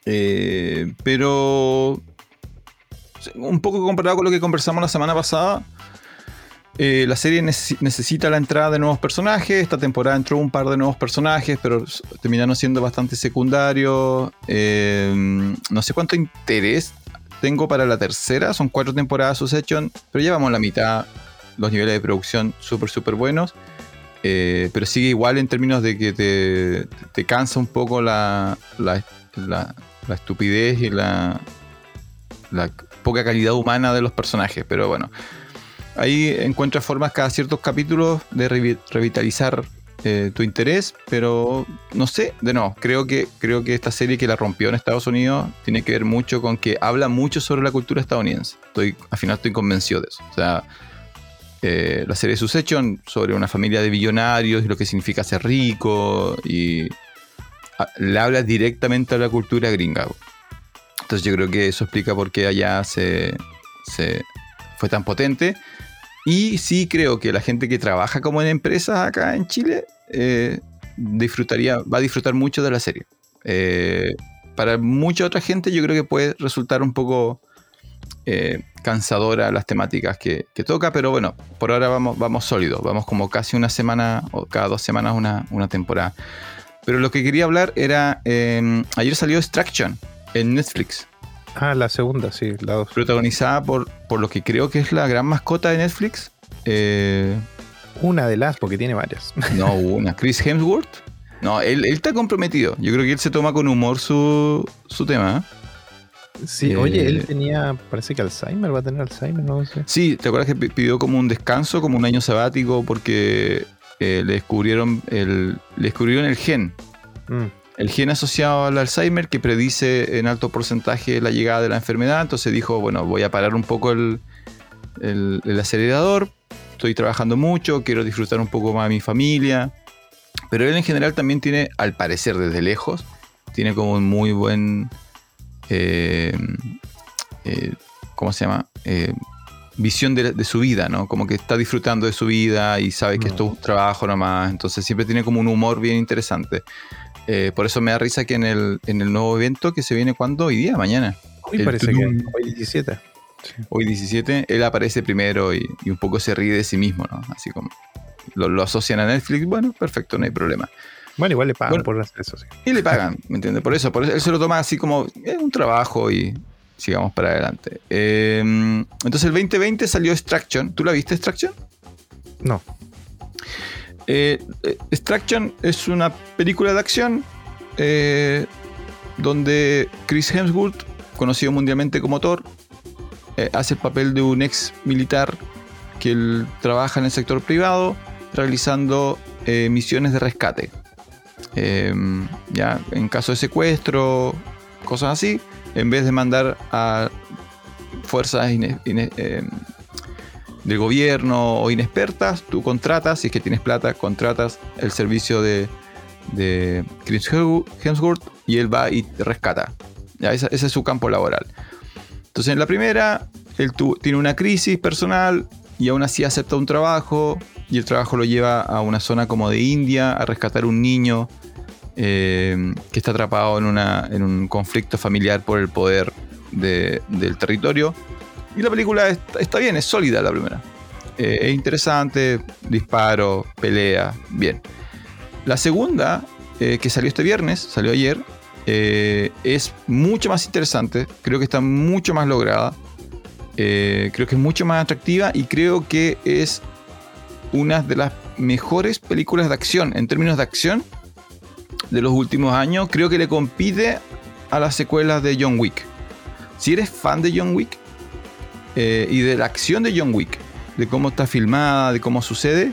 eh, pero un poco comparado con lo que conversamos la semana pasada. eh, la serie necesi- necesita la entrada de nuevos personajes. Esta temporada entró un par de nuevos personajes, pero terminaron siendo bastante secundarios. Eh, no sé cuánto interés tengo para la tercera. Son cuatro temporadas Succession, pero llevamos la mitad. Los niveles de producción súper, súper buenos. Eh, pero sigue igual en términos de que te, te cansa un poco la, la, estupidez y la, poca calidad humana de los personajes. Pero bueno, ahí encuentras formas cada ciertos capítulos de revi- revitalizar eh, tu interés. Pero no sé, de nuevo, creo que, creo que esta serie que la rompió en Estados Unidos tiene que ver mucho con que habla mucho sobre la cultura estadounidense. Estoy, al final estoy convencido de eso. O sea, eh, la serie Succession sobre una familia de billonarios y lo que significa ser rico y a- le habla directamente a la cultura gringa. Entonces yo creo que eso explica por qué allá se, se fue tan potente. Y sí creo que la gente que trabaja como en empresas acá en Chile eh, disfrutaría, va a disfrutar mucho de la serie. Eh, para mucha otra gente yo creo que puede resultar un poco eh, cansadora las temáticas que, que toca, pero bueno, por ahora vamos, vamos sólidos, vamos como casi una semana o cada dos semanas una, una temporada. Pero lo que quería hablar era, eh, ayer salió Extraction en Netflix, Ah, la segunda, sí, la dos. protagonizada por, por lo que creo que es la gran mascota de Netflix. Eh, Una de las, porque tiene varias. [laughs] no, una, Chris Hemsworth. No, él, él está comprometido. Yo creo que él se toma con humor su, su tema. ¿eh? Sí, Eh, oye, él tenía, parece que Alzheimer, va a tener Alzheimer, no sé. Sí, ¿te acuerdas que pi- pidió como un descanso, como un año sabático, porque eh, le descubrieron el, le descubrieron el gen, Mm, el gen asociado al Alzheimer que predice en alto porcentaje la llegada de la enfermedad. Entonces dijo, bueno, voy a parar un poco el, el- el acelerador, estoy trabajando mucho, quiero disfrutar un poco más de mi familia. Pero él en general también tiene, al parecer desde lejos, tiene como un muy buen... eh, eh, ¿Cómo se llama? Eh, visión de, de su vida, ¿no? Como que está disfrutando de su vida y sabe que Mm. esto es un trabajo nomás. Entonces siempre tiene como un humor bien interesante. Eh, por eso me da risa que en el, en el nuevo evento que se viene cuando hoy día, mañana, Hoy El parece que hoy 17. Sí. hoy 17, él aparece primero y, y un poco se ríe de sí mismo, ¿no? Así como lo, lo asocian a Netflix, bueno, perfecto, no hay problema. Bueno, igual le pagan Bueno. por hacer eso, sí. Y le pagan, ¿me entiendes? Por eso, por eso él se lo toma así como es un trabajo y sigamos para adelante. Eh, entonces el 2020 salió Extraction. ¿Tú la viste Extraction? No. Eh, eh, Extraction es una película de acción eh, donde Chris Hemsworth, conocido mundialmente como Thor, eh, hace el papel de un ex militar que él trabaja en el sector privado realizando misiones de rescate. Eh, ya en caso de secuestro, cosas así, en vez de mandar a fuerzas eh, del gobierno o inexpertas, tú contratas, si es que tienes plata, contratas el servicio de, de Chris Hemsworth y él va y te rescata. Ya, ese es su campo laboral. Entonces en la primera, él tu- tiene una crisis personal y aún así acepta un trabajo y el trabajo lo lleva a una zona como de India a rescatar un niño eh, que está atrapado en, un conflicto familiar por el poder de- del territorio. Y la película está, bien, es sólida la primera. Eh, es interesante, disparo, pelea, bien. La segunda, eh, que salió este viernes, salió ayer, es mucho más interesante, creo que está mucho más lograda, creo que es mucho más atractiva y creo que es una de las mejores películas de acción, en términos de acción, de los últimos años. Creo que le compite a las secuelas de John Wick. Si eres fan de John Wick y de la acción de John Wick, de cómo está filmada, de cómo sucede,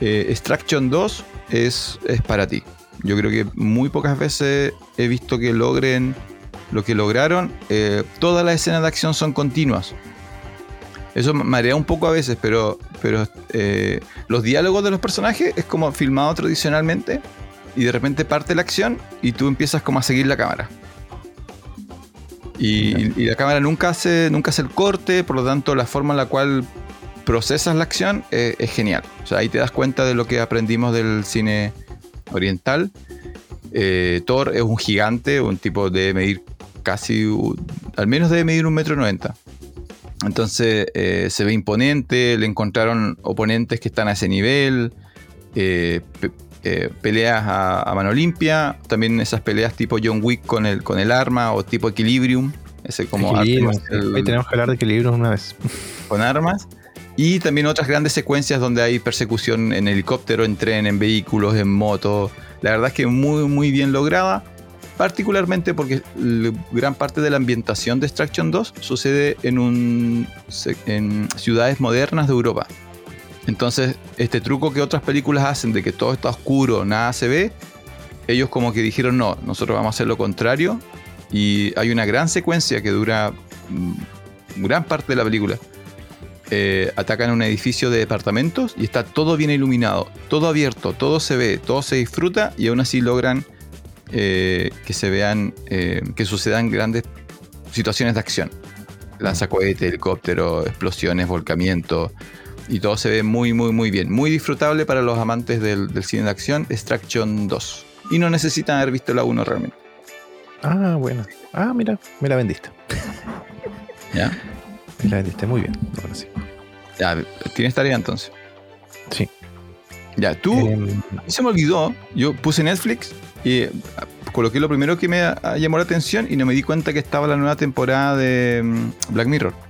Extraction 2 es, es para ti. Yo creo que muy pocas veces he visto que logren lo que lograron. Eh, todas las escenas de acción son continuas. Eso marea un poco a veces, pero, pero eh, los diálogos de los personajes es como filmado tradicionalmente y de repente parte la acción y tú empiezas como a seguir la cámara. Y, la cámara nunca hace, nunca hace el corte, por lo tanto la forma en la cual procesas la acción eh, es genial. O sea, ahí te das cuenta de lo que aprendimos del cine oriental. Eh, Thor es un gigante, un tipo de medir casi, al menos debe medir un metro noventa. Entonces eh, se ve imponente, le encontraron oponentes que están a ese nivel, eh, peleas a, mano limpia, también esas peleas tipo John Wick con el, con el arma o tipo Equilibrium. Ese como Ahí tenemos que hablar de Equilibrium una vez. [laughs] Con armas. Y también otras grandes secuencias donde hay persecución en helicóptero, en tren, en vehículos, en moto. La verdad es que muy, muy bien lograda. Particularmente porque gran parte de la ambientación de Extraction 2 sucede en, un, en ciudades modernas de Europa. Entonces, este truco que otras películas hacen de que todo está oscuro, nada se ve, ellos como que dijeron no, nosotros vamos a hacer lo contrario. Y hay una gran secuencia que dura mm, gran parte de la película eh, atacan un edificio de departamentos y está todo bien iluminado, todo abierto, todo se ve, todo se disfruta y aún así logran eh, que se vean, eh, que sucedan grandes situaciones de acción. Lanzacohete, helicóptero, explosiones, volcamiento y todo se ve muy, muy, muy bien. Muy disfrutable para los amantes del, del cine de acción, Extraction 2. Y no necesitan haber visto la 1 realmente. Ah, bueno. Ah, mira, me la vendiste. [laughs] ¿Ya? Me la vendiste muy bien. Ahora sí. Ya, ¿tienes tarea entonces? Sí. Ya, tú. Em, se me olvidó. Yo puse Netflix y eh, coloqué lo primero que me llamó la atención y no me di cuenta que estaba la nueva temporada de mm, Black Mirror.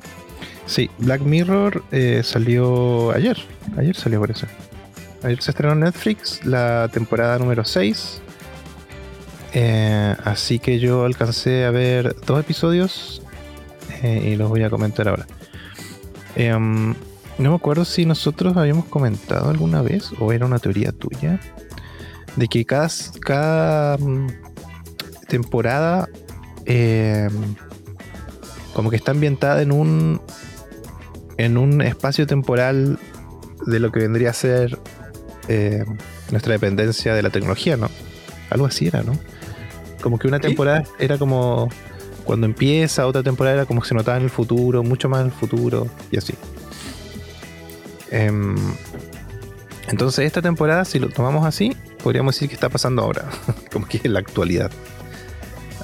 Sí, Black Mirror eh, salió ayer. Ayer salió por eso. Ayer se estrenó en Netflix la temporada número 6. Eh, así que yo alcancé a ver dos episodios y los voy a comentar ahora. Em, no me acuerdo si nosotros habíamos comentado alguna vez, o era una teoría tuya, de que cada, cada mm, temporada em, como que está ambientada en un en un espacio temporal de lo que vendría a ser em, nuestra dependencia de la tecnología, ¿no? Algo así era, ¿no? Como que una temporada era como cuando empieza, otra temporada era como que se notaba en el futuro, mucho más en el futuro, y así. Em, entonces esta temporada, si lo tomamos así, podríamos decir que está pasando ahora, [laughs] como que en la actualidad.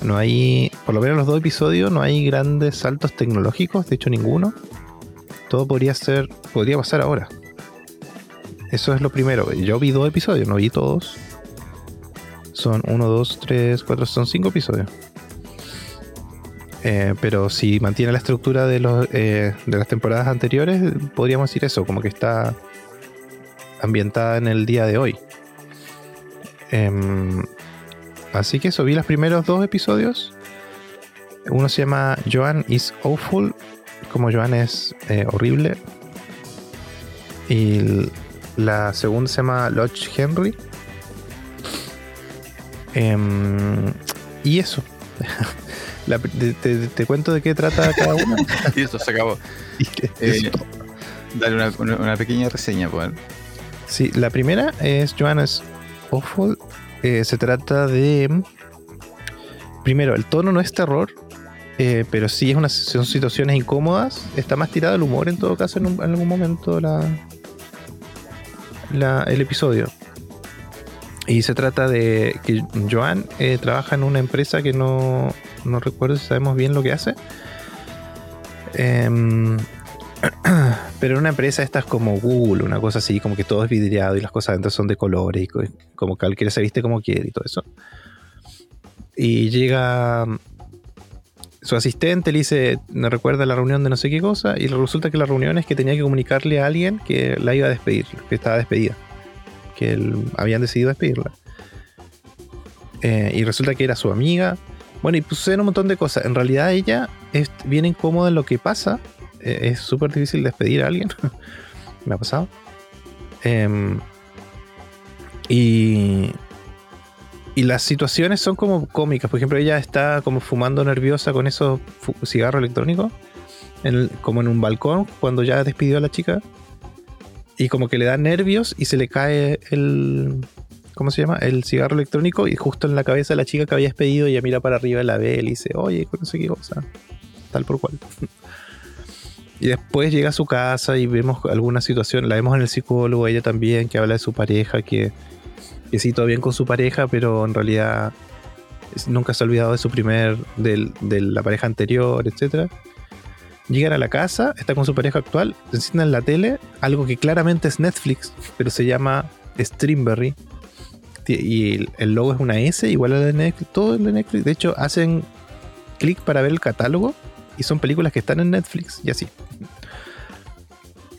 No hay, por lo menos los dos episodios, no hay grandes saltos tecnológicos, de hecho ninguno. Todo podría ser, podría pasar ahora. Eso es lo primero. Yo vi dos episodios, no vi todos. Son uno, dos, tres, cuatro, son cinco episodios. Eh, pero si mantiene la estructura de, los, eh, de las temporadas anteriores, podríamos decir eso, como que está ambientada en el día de hoy. Em, así que eso, vi los primeros dos episodios. Uno se llama Joan is Awful, como Joan es eh, horrible. Y la segunda se llama Lodge Henry. Em, y eso. [laughs] te, cuento de qué trata cada una. [laughs] y eso se acabó. [laughs] Eh, dale una, pequeña reseña, pues. Sí, la primera es Joanna's Awful. Eh, se trata de. Primero, el tono no es terror, eh, pero sí es una, son situaciones incómodas. Está más tirado el humor en todo caso en, algún momento la, el episodio. Y se trata de que Joan eh, trabaja en una empresa que no, no recuerdo si sabemos bien lo que hace. Em, [clears throat] pero en una empresa esta es como Google, una cosa así, como que todo es vidriado y las cosas adentro son de colores y como cualquiera se viste como quiere y todo eso. Y llega su asistente, le dice, me recuerda la reunión de no sé qué cosa, y resulta que la reunión es que tenía que comunicarle a alguien que la iba a despedir, que estaba despedida, que habían decidido despedirla. Eh, y resulta que era su amiga. Bueno, y suceden un montón de cosas. En realidad ella es bien incómoda en lo que pasa. Eh, es súper difícil despedir a alguien. [laughs] Me ha pasado. Em, y, y las situaciones son como cómicas. Por ejemplo, ella está como fumando nerviosa con esos cigarros electrónicos. como en un balcón cuando ya despidió a la chica. Y como que le da nervios y se le cae el, ¿cómo se llama? El cigarro electrónico y justo en la cabeza de la chica que había despedido, ella mira para arriba y la ve y dice, oye, no sé qué cosa, tal por cual. [laughs] Y después llega a su casa y vemos alguna situación, la vemos en el psicólogo, ella también, que habla de su pareja, que, que sí, todo bien con su pareja, pero en realidad nunca se ha olvidado de su primer, de, la pareja anterior, etc. Llegan a la casa, está con su pareja actual, encienden la tele, algo que claramente es Netflix, pero se llama Streamberry, y el logo es una S, igual a la de Netflix, todo el de Netflix. De hecho, hacen clic para ver el catálogo y son películas que están en Netflix y así.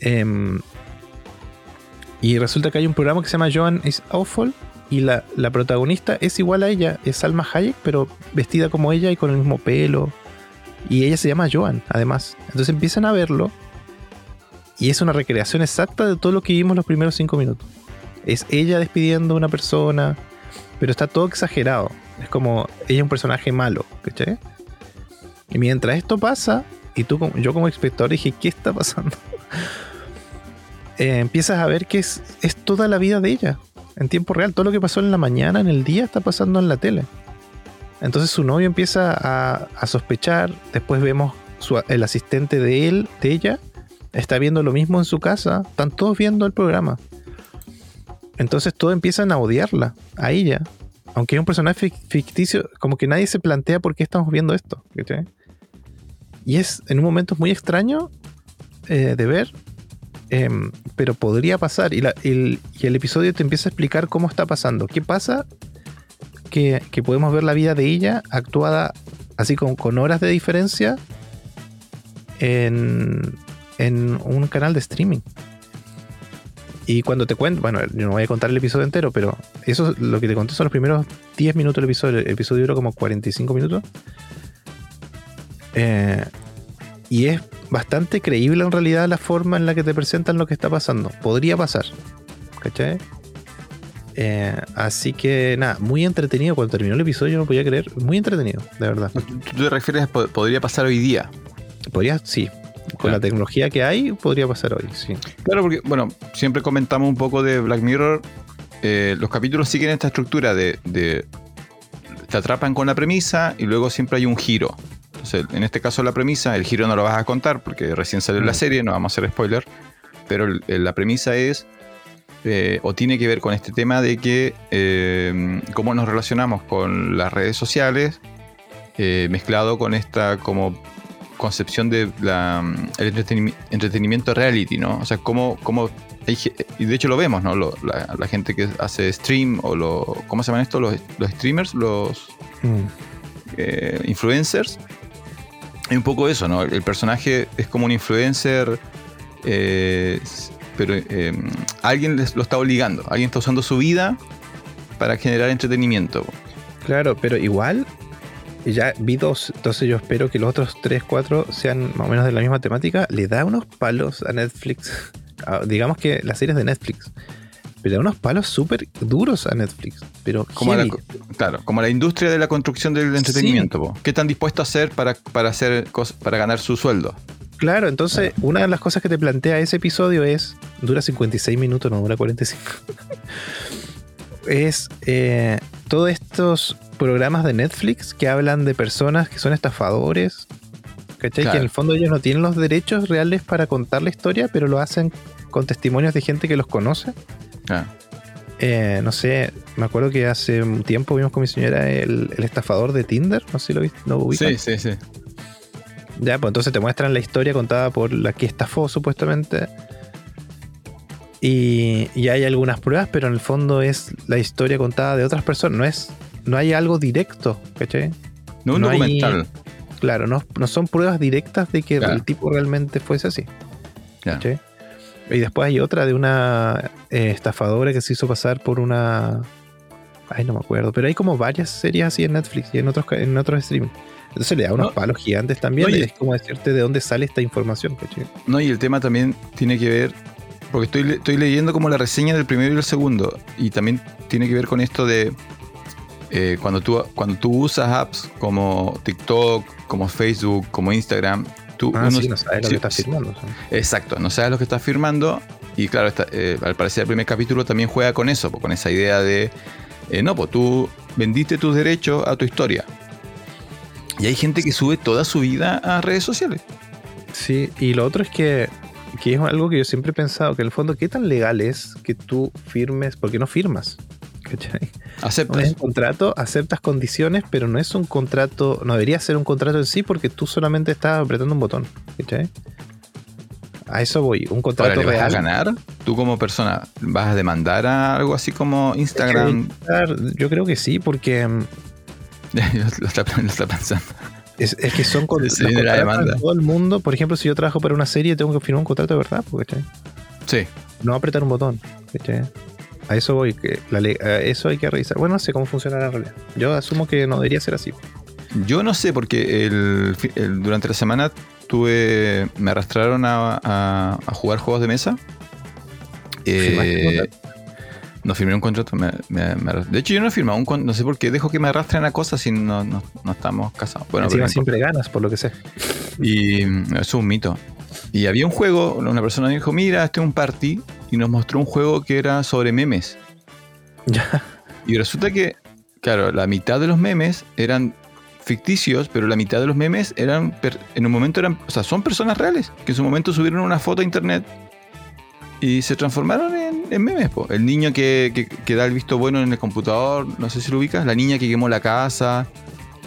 Em, y resulta que hay un programa que se llama Joan is Awful y la, la, protagonista es igual a ella, es Salma Hayek, pero vestida como ella y con el mismo pelo. Y ella se llama Joan, además. Entonces empiezan a verlo y es una recreación exacta de todo lo que vimos los primeros cinco minutos es ella despidiendo a una persona, pero está todo exagerado. Es como ella es un personaje malo. Y mientras esto pasa, y tú, yo como espectador dije, ¿qué está pasando? Eh, empiezas a ver que es, es toda la vida de ella, en tiempo real. Todo lo que pasó en la mañana, en el día, está pasando en la tele. Entonces su novio empieza a, sospechar. Después vemos el asistente de él, de ella, está viendo lo mismo en su casa. Están todos viendo el programa. Entonces todos empiezan a odiarla, a ella. Aunque es un personaje ficticio, como que nadie se plantea por qué estamos viendo esto. Y es en un momento muy extraño eh, de ver, em, pero podría pasar. Y, el, episodio te empieza a explicar cómo está pasando. ¿Qué pasa? Que, podemos ver la vida de ella actuada así con, horas de diferencia en, en un canal de streaming. Y cuando te cuento, bueno, yo no voy a contar el episodio entero, pero eso es lo que te conté son los primeros 10 minutos del episodio. El episodio duró como 45 minutos. Eh, y es bastante creíble en realidad la forma en la que te presentan lo que está pasando. Podría pasar. ¿Cachai? Eh, así que nada, muy entretenido. Cuando terminó el episodio, no podía creer. Muy entretenido, de verdad. ¿Tú te refieres a podría pasar hoy día? Podría, sí, con la tecnología que hay, podría pasar hoy, sí. Claro, porque, bueno, siempre comentamos un poco de Black Mirror. Eh, los capítulos siguen esta estructura de, Te atrapan con la premisa y luego siempre hay un giro. En este caso, la premisa, el giro no lo vas a contar porque recién salió la mm. serie, no vamos a hacer spoiler. Pero la premisa es. Eh, o tiene que ver con este tema de que eh, cómo nos relacionamos con las redes sociales mezclado con esta como concepción de la, el entretenimiento reality, ¿no? O sea, cómo, cómo y de hecho lo vemos, ¿no? la, gente que hace stream o lo, ¿cómo se llaman esto? Los, streamers, los mm. eh, influencers. Hay un poco eso, ¿no? El personaje es como un influencer, eh, pero eh, alguien lo está obligando, alguien está usando su vida para generar entretenimiento. Claro, pero igual ya vi dos, entonces yo espero que los otros tres, cuatro sean más o menos de la misma temática. Le da unos palos a Netflix. [laughs] Ah, digamos que las series de Netflix. Pero da unos palos súper duros a Netflix. Pero como la, claro, como la industria de la construcción del entretenimiento. ¿Qué están dispuestos a hacer para, para, hacer para ganar su sueldo? Claro, entonces una de las cosas que te plantea ese episodio es, dura 56 minutos, no dura 45. [laughs] es eh, todos estos programas de Netflix que hablan de personas que son estafadores. ¿Cachai? Que en el fondo ellos no tienen los derechos reales para contar la historia, pero lo hacen con testimonios de gente que los conoce. Ah. Eh, no sé, me acuerdo que hace un tiempo vimos con mi señora el, estafador de Tinder. No sé si lo viste. ¿no sí, sí, sí. Ya, pues entonces te muestran la historia contada por la que estafó supuestamente. Y, y hay algunas pruebas, pero en el fondo es la historia contada de otras personas. No es, no hay algo directo, ¿cachai? No un No hay- documental. Claro, no, no son pruebas directas de que Claro. el tipo realmente fuese así. Claro. ¿cachai? Y después hay otra de una eh, estafadora que se hizo pasar por una. Ay, no me acuerdo. Pero hay como varias series así en Netflix y en otros, en otros streaming. Entonces le da unos No. palos gigantes también. No, y- es como decirte de dónde sale esta información. ¿cachai? No, y el tema también tiene que ver, porque estoy, estoy leyendo como la reseña del primero y el segundo, y también tiene que ver con esto de eh, cuando, tú, cuando tú usas apps como TikTok, como Facebook, como Instagram, tú Ah, uno- sí, no sabes lo sí, que estás firmando. ¿sí? Exacto, no sabes lo que estás firmando, y claro, eh, al parecer el primer capítulo también juega con eso, pues, con esa idea de, eh, no, pues tú vendiste tus derechos a tu historia. Y hay gente que sube toda su vida a redes sociales. Sí, y lo otro es que, que es algo que yo siempre he pensado, que en el fondo, ¿qué tan legal es que tú firmes? Porque no firmas. ¿Cachai? Aceptas. Es un contrato, aceptas condiciones, pero no es un contrato, no debería ser un contrato en sí porque tú solamente estás apretando un botón. ¿cachai? A eso voy, un Ahora, contrato ¿le vas a real. ganar? Tú como persona, ¿vas a demandar a algo así como Instagram? Yo creo que sí, porque mm, [laughs] lo, está, lo está pensando. es, es que son [laughs] con, Se los la todo el mundo. Por ejemplo, si yo trabajo para una serie, tengo que firmar un contrato de verdad, pues, ¿cachai? Sí. No apretar un botón. ¿cachai? A eso voy, que la ley- a eso hay que revisar. Bueno, no sé cómo funcionará en realidad. Yo asumo que no debería ser así. Yo no sé, porque el, fi- el- durante la semana tuve. Me arrastraron a, a- a jugar juegos de mesa. ¿Firmaste un Eh, no firmé un contrato. me- me- me arras- de hecho, yo no he firmado un contrato. No sé por qué dejo que me arrastren a cosas si no, no- no estamos casados. Bueno, Encima siempre ganas, por lo que sé. Y eso es un mito. Y había un juego, una persona me dijo, mira, este es un party, y nos mostró un juego que era sobre memes. Ya. Y resulta que, claro, la mitad de los memes eran ficticios, pero la mitad de los memes eran, en un momento eran, o sea, son personas reales, que en su momento subieron una foto a internet y se transformaron en, en memes. po. El niño que, que- que da el visto bueno en el computador, no sé si lo ubicas, la niña que quemó la casa.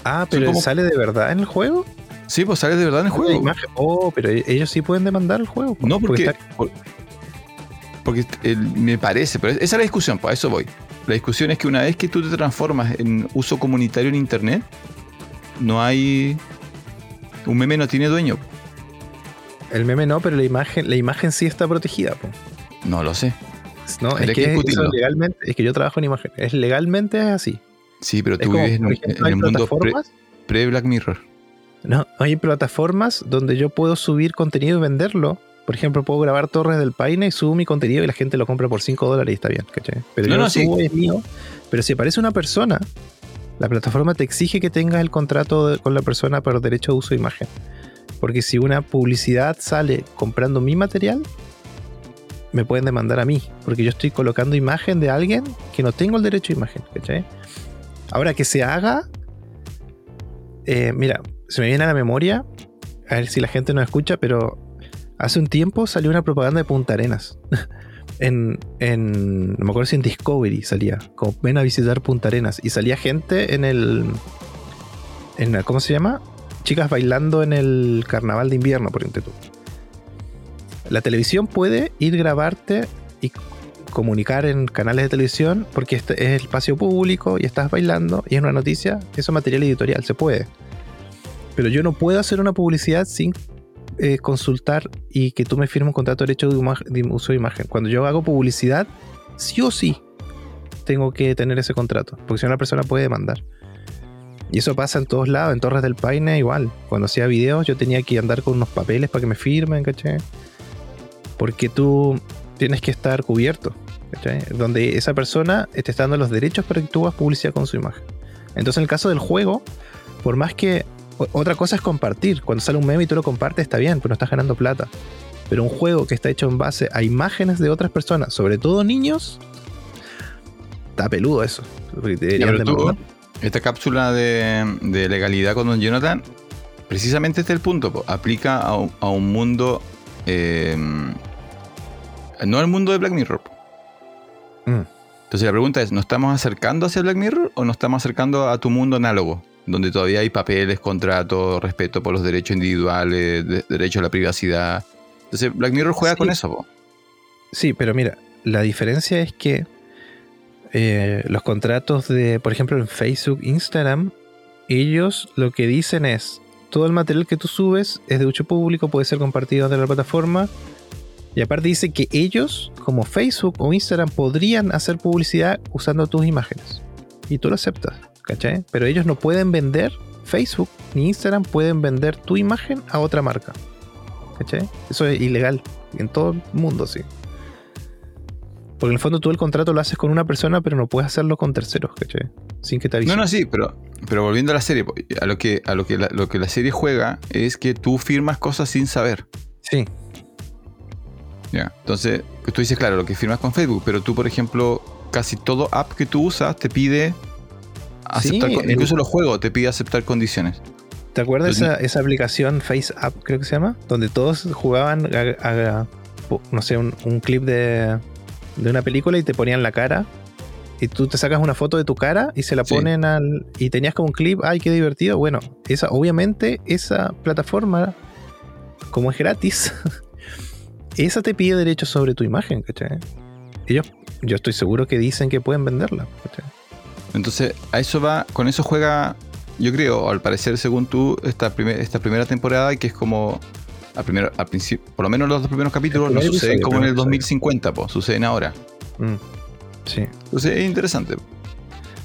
Ah, pero como- ¿sale de verdad en el juego? Sí, pues sale de verdad en el juego. Oh, pero e- ellos sí pueden demandar el juego. No, porque. está- por- porque el- me parece, pero esa es la discusión, pues a eso voy. La discusión es que una vez que tú te transformas en uso comunitario en internet, no hay. Un meme no tiene dueño. el meme no, pero la imagen, la imagen sí está protegida. po. No lo sé. No, es que que eso legalmente, es que yo trabajo en imagen. Es legalmente es así. Sí, pero Es tú como, vives en, ejemplo, en el mundo pre- pre-Black Mirror. No, hay plataformas donde yo puedo subir contenido y venderlo. Por ejemplo, puedo grabar Torres del Paine y subo mi contenido y la gente lo compra por 5 dólares y está bien, ¿cachai? Pero No, yo no, sí. subo es mío. Pero si aparece una persona, la plataforma te exige que tengas el contrato de- con la persona por derecho de uso de imagen. Porque si una publicidad sale comprando mi material, me pueden demandar a mí. Porque yo estoy colocando imagen de alguien que no tengo el derecho de imagen, ¿cachai? Ahora que se haga, eh, mira, se me viene a la memoria, a ver si la gente nos escucha, pero hace un tiempo salió una propaganda de Punta Arenas. [laughs] en, en, no me acuerdo si en Discovery salía, como ven a visitar Punta Arenas. Y salía gente en el, en ¿cómo se llama? Chicas bailando en el carnaval de invierno, por ejemplo. La televisión puede ir grabarte y comunicar en canales de televisión porque este es el espacio público y estás bailando y es una noticia, eso es material editorial, se puede. Pero yo no puedo hacer una publicidad sin eh, consultar y que tú me firmes un contrato de derecho de, uso de imagen. Cuando yo hago publicidad, sí o sí tengo que tener ese contrato, porque si no la persona puede demandar. Y eso pasa en todos lados, en Torres del Paine igual. Cuando hacía videos yo tenía que andar con unos papeles para que me firmen, ¿cachai? Porque tú tienes que estar cubierto, ¿cachai? Donde esa persona te está dando los derechos para que tú hagas publicidad con su imagen. Entonces en el caso del juego, por más que... Otra cosa es compartir. Cuando sale un meme y tú lo compartes está bien, pero no estás ganando plata. Pero un juego que está hecho en base a imágenes de otras personas, sobre todo niños, está peludo eso. Te tú, esta cápsula de, de legalidad con Don Jonathan, precisamente este es el punto. po. Aplica a, un- a un mundo. eh, no al mundo de Black Mirror. Mm. Entonces la pregunta es: ¿nos estamos acercando hacia Black Mirror o nos estamos acercando a tu mundo análogo? Donde todavía hay papeles, contratos, respeto por los derechos individuales, de- derecho a la privacidad. Entonces, Black Mirror juega Sí. con eso, po. Sí, pero mira, la diferencia es que eh, los contratos de, por ejemplo, en Facebook, Instagram, ellos lo que dicen es, todo el material que tú subes es de uso público, puede ser compartido de la plataforma. Y aparte dice que ellos, como Facebook o Instagram, podrían hacer publicidad usando tus imágenes. Y tú lo aceptas, ¿cachai? Pero ellos no pueden vender, Facebook ni Instagram pueden vender tu imagen a otra marca. ¿Cachai? Eso es ilegal en todo el mundo, sí. Porque en el fondo tú el contrato lo haces con una persona, pero no puedes hacerlo con terceros, ¿cachai? Sin que te avisen. No, no, sí, pero, pero volviendo a la serie, a lo que, a lo que, la, lo que la serie juega es que tú firmas cosas sin saber. Sí, Ya. Entonces, tú dices, claro, lo que firmas con Facebook, pero tú, por ejemplo, casi todo app que tú usas te pide aceptar, Sí, con- el- incluso los juegos te pide aceptar condiciones. ¿Te acuerdas esa, esa aplicación Face App, creo que se llama? Donde todos jugaban a, no sé, un, un clip de, de una película y te ponían la cara. Y tú te sacas una foto de tu cara y se la Sí. ponen al. Y tenías como un clip, ay, qué divertido. Bueno, esa, obviamente, esa plataforma, como es gratis, [laughs] esa te pide derechos sobre tu imagen, ¿cachai? Ellos, yo estoy seguro que dicen que pueden venderla, ¿cachai? Entonces, a eso va, con eso juega, yo creo, al parecer, según tú, esta, primer- esta primera temporada, que es como, al primero, al principio, por lo menos los dos primeros capítulos no suceden como en el primer episodio. 2050, pues, suceden ahora. Mm, sí. Entonces, es interesante.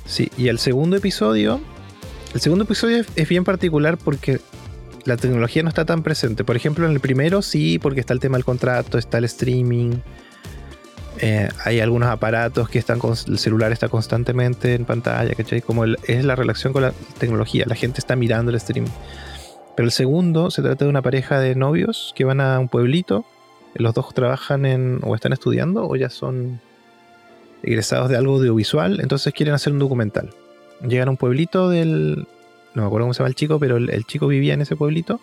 Sí, y el segundo episodio, el segundo episodio es, es bien particular porque la tecnología no está tan presente. Por ejemplo, en el primero sí, porque está el tema del contrato, está el streaming, eh, hay algunos aparatos que están con el celular está constantemente en pantalla, ¿cachai? Como es la relación con la tecnología, la gente está mirando el streaming. Pero el segundo se trata de una pareja de novios que van a un pueblito, los dos trabajan en o están estudiando o ya son egresados de algo audiovisual, entonces quieren hacer un documental. Llegan a un pueblito del... No me acuerdo cómo se llama el chico, pero el, el chico vivía en ese pueblito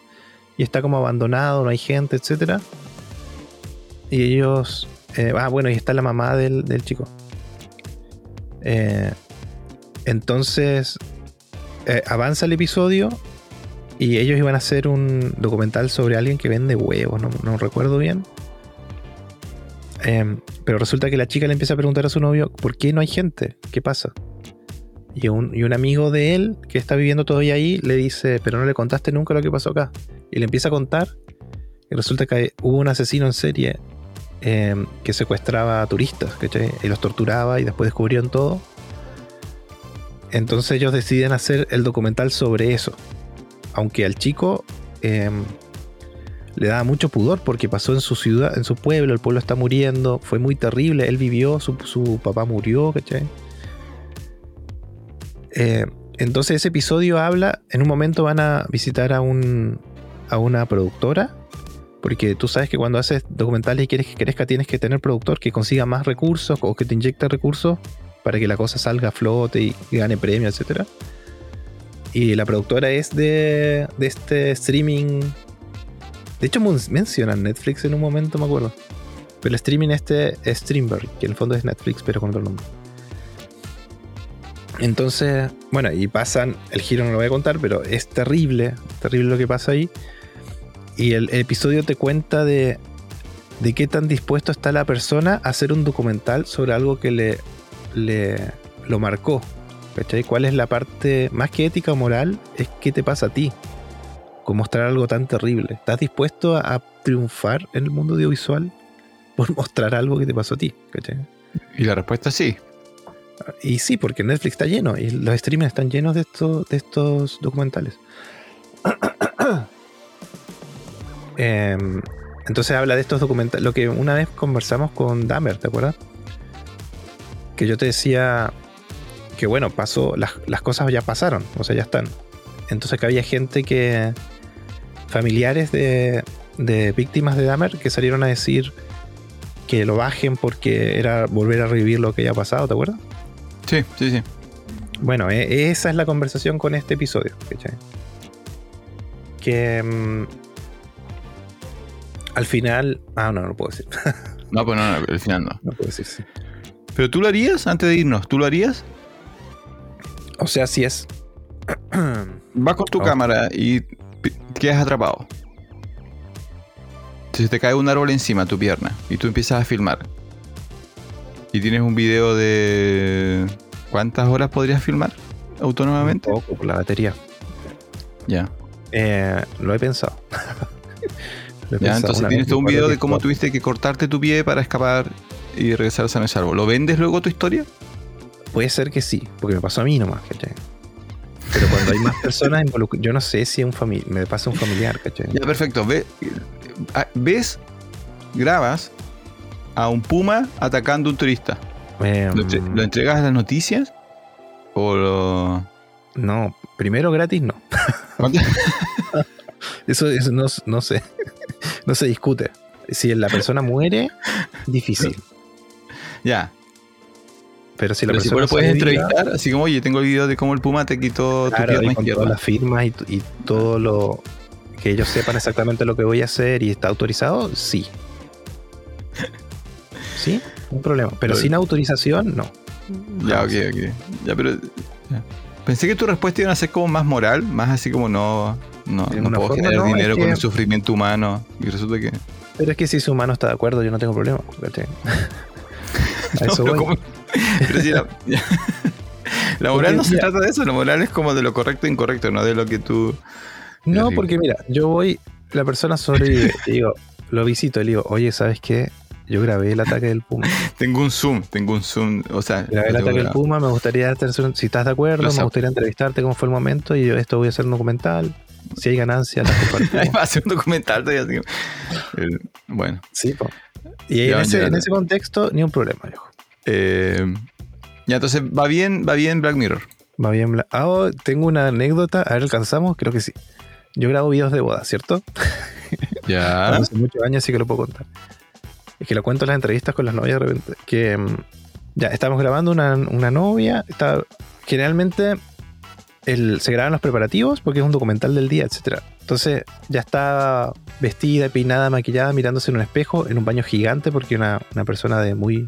y está como abandonado, no hay gente, etc. Y ellos... eh, ah, bueno, y está la mamá del, del chico. Eh, entonces eh, avanza el episodio y ellos iban a hacer un documental sobre alguien que vende huevos, no, recuerdo bien. Em, pero resulta que la chica le empieza a preguntar a su novio, ¿por qué no hay gente? ¿Qué pasa? Y un, y un amigo de él, que está viviendo todavía ahí, le dice, pero no le contaste nunca lo que pasó acá. Y le empieza a contar, y resulta que hubo un asesino en serie em, que secuestraba a turistas. Y los torturaba y después descubrieron todo. Entonces ellos deciden hacer el documental sobre eso. Aunque al chico em, le daba mucho pudor porque pasó en su ciudad, en su pueblo, el pueblo está muriendo, fue muy terrible, él vivió, su, su papá murió, ¿cachai? Eh, entonces ese episodio habla, en un momento van a visitar a, un, a una productora, porque tú sabes que cuando haces documentales y quieres que crezca tienes que tener productor que consiga más recursos o que te inyecte recursos para que la cosa salga a flote y, gane premios, etc. Y la productora es de, este streaming de hecho, mencionan Netflix en un momento, me acuerdo. Pero el streaming este es Streamberry, que en el fondo es Netflix, pero con otro nombre. Entonces, bueno, y pasan, el giro no lo voy a contar, pero es terrible, terrible lo que pasa ahí. Y el, el episodio te cuenta de, de qué tan dispuesto está la persona a hacer un documental sobre algo que le, le lo marcó. ¿Cachai? ¿Cuál es la parte más que ética o moral? Es qué te pasa a ti con mostrar algo tan terrible. ¿Estás dispuesto a, a triunfar en el mundo audiovisual por [laughs] mostrar algo que te pasó a ti? ¿cachai? Y la respuesta es sí. Y sí, porque Netflix está lleno y los streamers están llenos de, estos de estos documentales. Em, entonces habla de estos documentales. Lo que una vez conversamos con Dahmer, ¿te acuerdas? Que yo te decía que bueno, pasó, las, las cosas ya pasaron, o sea, ya están. Entonces que había gente que. familiares de, de víctimas de Dahmer que salieron a decir que lo bajen porque era volver a revivir lo que ya ha pasado, ¿te acuerdas? Sí, sí, sí. Bueno, e- esa es la conversación con este episodio. ¿cachai? Que mm, al final. Ah, no, no puedo decir. [laughs] No, pues no, no, al final no. no puedo decir, sí. Pero tú lo harías antes de irnos, ¿tú lo harías? O sea, si es. [clears throat] Vas con tu Oh. cámara y quedas atrapado. Se te cae un árbol encima de tu pierna y tú empiezas a filmar. Y tienes un video de. ¿Cuántas horas podrías filmar autónomamente? Un poco por la batería. Ya. Eh, lo he pensado. [laughs] Ya, entonces tienes un video de cómo tuviste que cortarte tu pie para escapar y regresar a ese árbol. ¿Lo vendes luego tu historia? Puede ser que sí, porque me pasó a mí nomás, ¿cachai? Pero cuando hay más personas involucradas, yo no sé si es un me pasa un familiar, ¿cachai? Ya, perfecto. Ve- ves, grabas a un puma atacando a un turista. ¿Lo, entre- lo entregas a las noticias? ¿O lo.? no, primero gratis no. ¿Cuánto- [laughs] Eso, eso no, no sé. [laughs] No se discute. Si la persona muere, difícil. ya. Pero si la Pero si persona lo puedes viva, entrevistar, así como, oye, tengo el video de cómo el puma te quitó tu pierna y con izquierda. todas las firmas y, y todo lo que ellos sepan exactamente lo que voy a hacer y está autorizado, sí. Sí, un problema. Pero Pero- sin autorización, no. Ya, ok, ok. Ya, pero. ya. Pensé que tu respuesta iba a ser como más moral, más así como no. No, no puedo forma, generar no, dinero con que- el sufrimiento humano. Y resulta que. Pero es que si su humano está de acuerdo, yo no tengo problema. [laughs] No, pero la, [laughs] la moral Porque, no se trata de eso, la moral es como de lo correcto e incorrecto, no de lo que tú. No, porque mira, yo voy, la persona sobrevive, [laughs] y digo, lo visito, y le digo, oye, ¿sabes qué? Yo grabé el ataque del Puma. Tengo un zoom, tengo un zoom. O sea, Grabé el ataque del. Puma, me gustaría, si estás de acuerdo, me gustaría entrevistarte cómo fue el momento, y yo esto voy a hacer un documental. Si hay ganancias, las Ahí compartimos. [laughs] va a hacer un documental. así. El- bueno. sí, po. Y en ese, en contexto, ni un problema, viejo. Eh, ya, entonces va bien, va bien Black Mirror. Va bien. bla- Ah, oh, tengo una anécdota. A ver, ¿alcanzamos? Creo que sí. Yo grabo videos de boda, ¿cierto? [laughs] Ya. Hace muchos años, así que lo puedo contar. Es que lo cuento en las entrevistas con las novias de repente. Que mm, ya estamos grabando una, una novia. Está, generalmente el- se graban los preparativos porque es un documental del día, etc. Entonces ya está vestida, peinada, maquillada, mirándose en un espejo, en un baño gigante porque una, una persona de muy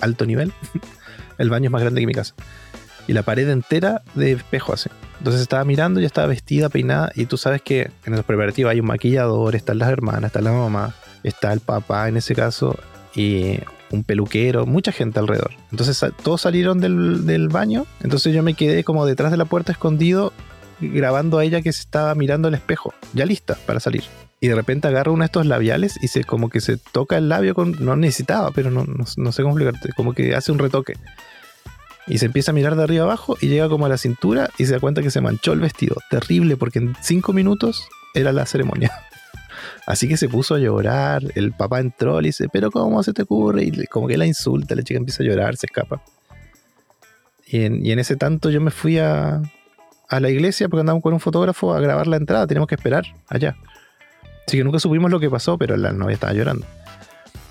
alto nivel. [laughs] el baño es más grande que mi casa. Y la pared entera de espejo así. Entonces estaba mirando, ya estaba vestida, peinada, y tú sabes que en los preparativos hay un maquillador, están las hermanas, está la mamá, está el papá en ese caso, y un peluquero, mucha gente alrededor. Entonces todos salieron del, baño, entonces yo me quedé como detrás de la puerta escondido, grabando a ella que se estaba mirando el espejo, ya lista para salir. Y de repente agarra uno de estos labiales y se como que se toca el labio con. No necesitaba, pero no, no, no sé cómo explicarte. Como que hace un retoque. Y se empieza a mirar de arriba abajo y llega como a la cintura y se da cuenta que se manchó el vestido. Terrible, porque en cinco minutos era la ceremonia. Así que se puso a llorar. El papá entró, le dice, pero ¿cómo se te ocurre? Y como que la insulta, la chica empieza a llorar, se escapa. Y en, ese tanto yo me fui a, a la iglesia porque andábamos con un fotógrafo a grabar la entrada. Teníamos que esperar allá. Así que nunca supimos lo que pasó, pero la novia estaba llorando.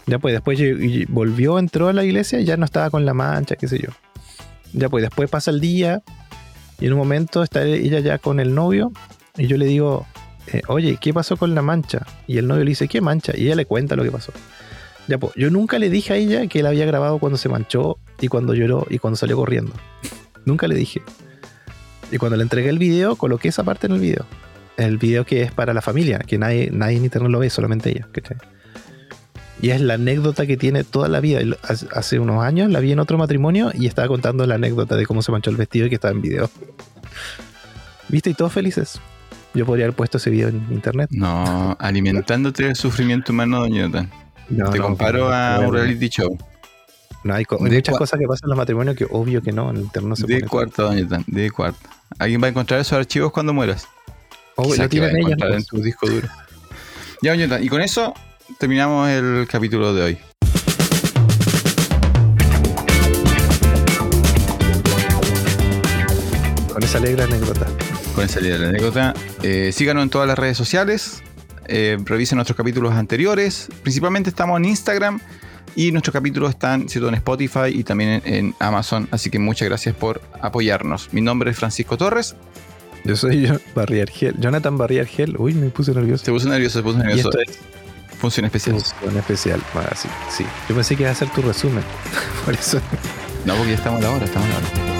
Ya pues, después volvió, entró a la iglesia y ya no estaba con la mancha, qué sé yo. Ya pues, después pasa el día y en un momento está ella ya con el novio y yo le digo, eh, oye, ¿qué pasó con la mancha? Y el novio le dice, ¿qué mancha? Y ella le cuenta lo que pasó. Ya pues, yo nunca le dije a ella que él había grabado cuando se manchó y cuando lloró y cuando salió corriendo. nunca le dije. Y cuando le entregué el video, coloqué esa parte en el video. El video que es para la familia, que nadie, nadie en internet lo ve, solamente ella. ¿cachai? Y es la anécdota que tiene toda la vida. Hace unos años la vi en otro matrimonio y estaba contando la anécdota de cómo se manchó el vestido y que estaba en video. [laughs] ¿Viste? Y todos felices. Yo podría haber puesto ese video en internet. No, alimentándote del sufrimiento humano, Don Jonathan. No, Te no, comparo no, a un reality show. No, hay, co- hay De muchas cosas que pasan en los matrimonios que obvio que no, en el internet no se De cuarta, Don Jonathan, de cuarta. ¿Alguien va a encontrar esos archivos cuando mueras? Oh, lo tienen ellas. encontrar en pues. tu disco duro. Ya, Jonathan, y con eso terminamos el capítulo de hoy. Con esa alegre anécdota. Con esa idea de la anécdota. Eh, síganos en todas las redes sociales. eh, revisen nuestros capítulos anteriores. Principalmente estamos en Instagram. Y nuestros capítulos están ¿cierto? en Spotify y también en, en Amazon. Así que muchas gracias por apoyarnos. Mi nombre es Francisco Torres. Yo soy yo, Barriargel. Jonathan Barriargel. Uy, me puse nervioso. Se puso nervioso, se puso Y nervioso. esto es Función especial. un especial. Ah, sí, sí. Yo pensé que iba a ser tu resumen. [laughs] Por eso. No, porque ya estamos a la hora, estamos a la hora.